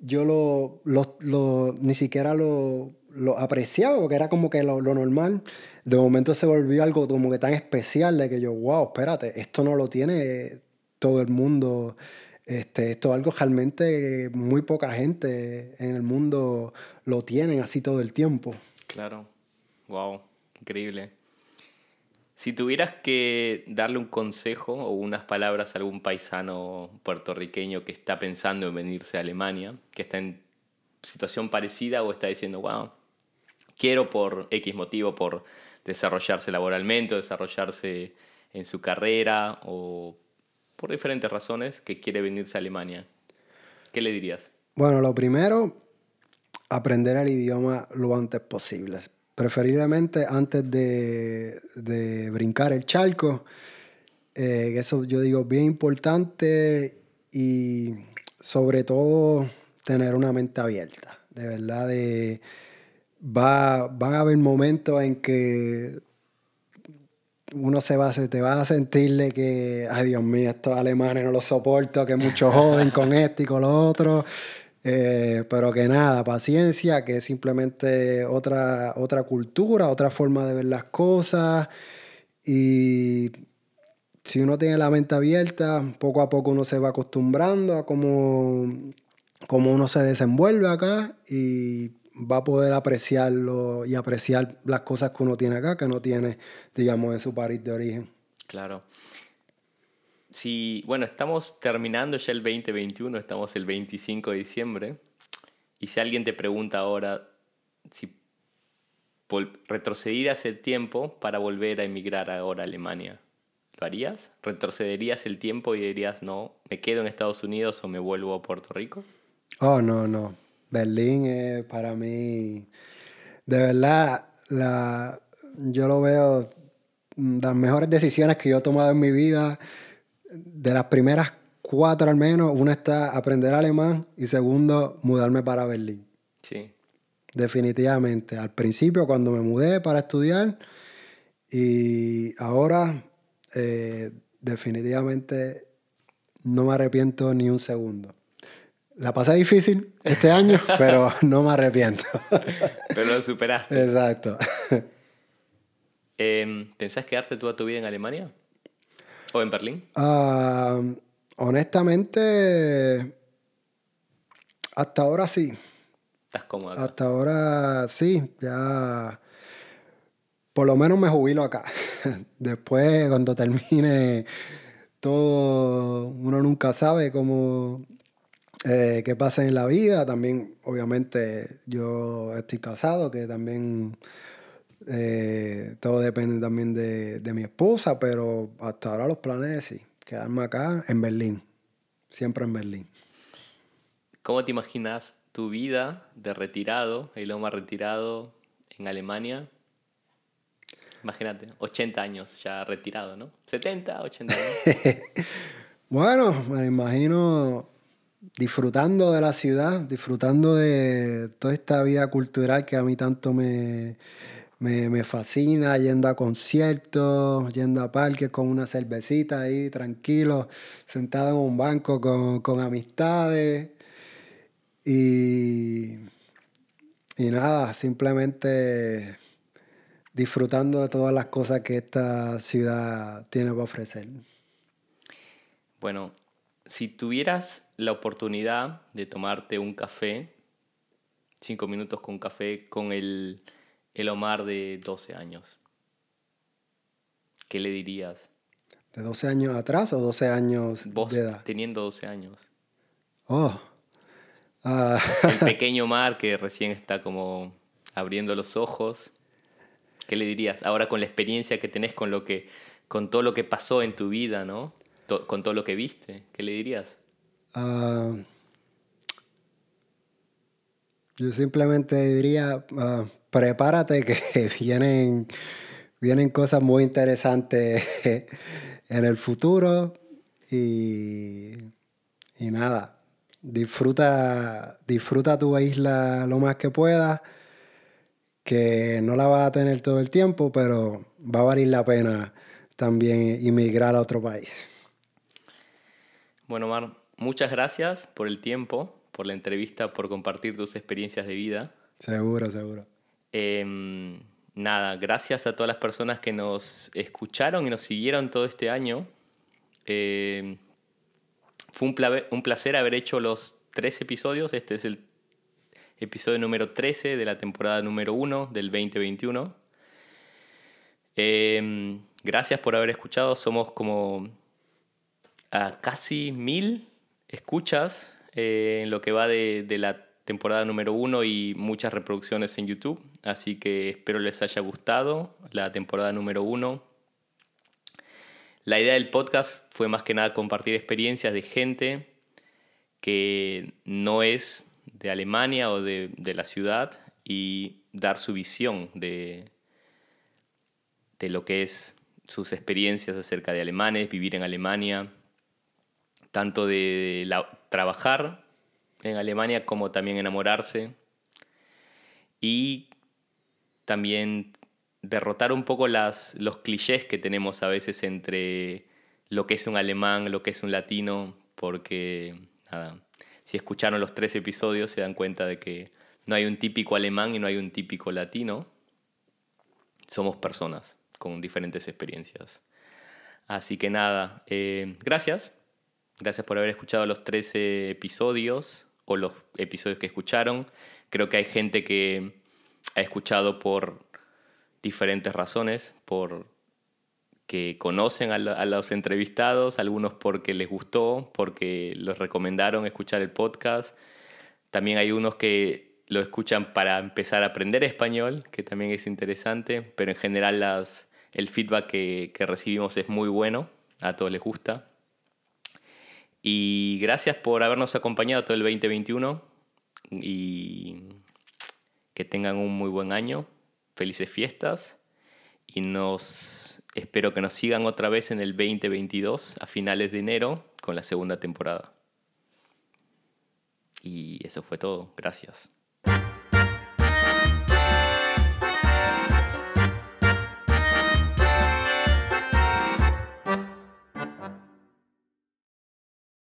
yo lo, lo, ni siquiera lo, lo, apreciaba porque era como que lo, normal, de momento se volvió algo como que tan especial de que yo, wow, espérate, esto no lo tiene todo el mundo. Este, esto es algo realmente muy poca gente en el mundo lo tienen así todo el tiempo. Claro, wow, increíble. Si tuvieras que darle un consejo o unas palabras a algún paisano puertorriqueño que está pensando en venirse a Alemania, que está en situación parecida o está diciendo, wow, quiero por X motivo, por desarrollarse laboralmente o desarrollarse en su carrera o por diferentes razones que quiere venirse a Alemania, ¿qué le dirías? Bueno, lo primero, aprender el idioma lo antes posible preferiblemente antes de, de brincar el charco. Eh, eso yo digo bien importante y sobre todo tener una mente abierta. De verdad, de, va, van a haber momentos en que uno se va, se te va a sentirle que, ay Dios mío, estos alemanes no los soporto, que muchos joden con esto y con lo otro. Eh, pero que nada, paciencia, que es simplemente otra, otra cultura, otra forma de ver las cosas. Y si uno tiene la mente abierta, poco a poco uno se va acostumbrando a cómo, cómo uno se desenvuelve acá y va a poder apreciarlo y apreciar las cosas que uno tiene acá, que no tiene, digamos, en su país de origen. Claro si, bueno, estamos terminando ya el 2021, estamos el 25 de diciembre, y si alguien te pregunta ahora si retrocederías el tiempo para volver a emigrar ahora a Alemania, ¿lo harías? ¿Retrocederías el tiempo y dirías, no, me quedo en Estados Unidos o me vuelvo a Puerto Rico? Oh, no, no. Berlín es para mí, de verdad, la, yo lo veo mm, las mejores decisiones que yo he tomado en mi vida de las primeras cuatro al menos, una está aprender alemán y segundo, mudarme para Berlín. Sí. Definitivamente. Al principio, cuando me mudé para estudiar y ahora, eh, definitivamente no me arrepiento ni un segundo. La pasé difícil este año, pero no me arrepiento. pero lo superaste. Exacto. Eh, ¿Pensás quedarte toda tu vida en Alemania? ¿O en Berlín? Ah, honestamente, hasta ahora sí. ¿Estás cómodo Hasta ahora sí, ya por lo menos me jubilo acá. Después, cuando termine todo, uno nunca sabe cómo, eh, qué pasa en la vida. También, obviamente, yo estoy casado, que también eh, todo depende también de, de, mi esposa, pero hasta ahora los planes sí, quedarme acá en Berlín, siempre en Berlín. ¿Cómo te imaginas tu vida de retirado, el Omar retirado en Alemania? Imagínate, 80 años ya retirado, ¿no? 70, 80 años. bueno, me imagino disfrutando de la ciudad, disfrutando de toda esta vida cultural que a mí tanto me, me, fascina yendo a conciertos, yendo a parques con una cervecita ahí, tranquilo, sentado en un banco con, amistades. Y, y nada, simplemente disfrutando de todas las cosas que esta ciudad tiene para ofrecer. Bueno, si tuvieras la oportunidad de tomarte un café, cinco minutos con café con el el Omar de 12 años? ¿Qué le dirías? ¿De 12 años atrás o 12 años Vos de edad? teniendo 12 años. Oh. Ah. El pequeño Omar que recién está como abriendo los ojos. ¿Qué le dirías? Ahora con la experiencia que tenés con lo que con todo lo que pasó en tu vida, ¿no? con todo lo que viste, ¿qué le dirías? Ah, Yo simplemente diría, ah, prepárate que vienen, vienen cosas muy interesantes en el futuro y, y nada, disfruta, disfruta tu isla lo más que puedas, que no la vas a tener todo el tiempo, pero va a valer la pena también emigrar a otro país. Bueno, Mar, muchas gracias por el tiempo, por la entrevista, por compartir tus experiencias de vida. Seguro, seguro. Em, nada, gracias a todas las personas que nos escucharon y nos siguieron todo este año. Em, fue un, placer haber hecho los tres episodios. Este es el episodio número 13 de la temporada número 1 del 2021. Em, gracias por haber escuchado. Somos como a casi mil escuchas eh, en lo que va de, de la temporada número 1 y muchas reproducciones en YouTube. Así que espero les haya gustado la temporada número 1 la idea del podcast fue más que nada compartir experiencias de gente que no es de Alemania o de, la ciudad y dar su visión de, de lo que es sus experiencias acerca de alemanes, vivir en Alemania, tanto de trabajar en Alemania como también enamorarse y también derrotar un poco las, los clichés que tenemos a veces entre lo que es un alemán, lo que es un latino, porque si escucharon los tres episodios se dan cuenta de que no hay un típico alemán y no hay un típico latino. Somos personas con diferentes experiencias. Así que nada, eh, gracias. Gracias por haber escuchado los 13 episodios o los episodios que escucharon. Creo que hay gente que ha escuchado por diferentes razones, por que conocen a, los entrevistados, algunos porque les gustó, porque los recomendaron escuchar el podcast. También hay unos que lo escuchan para empezar a aprender español, que también es interesante, pero en general las, el feedback que, que recibimos es muy bueno, a todos les gusta. Y gracias por habernos acompañado todo el 2021 y que tengan un muy buen año felices fiestas y nos espero que nos sigan otra vez en el 2022 a finales de enero con la segunda temporada. Y eso fue todo. Gracias.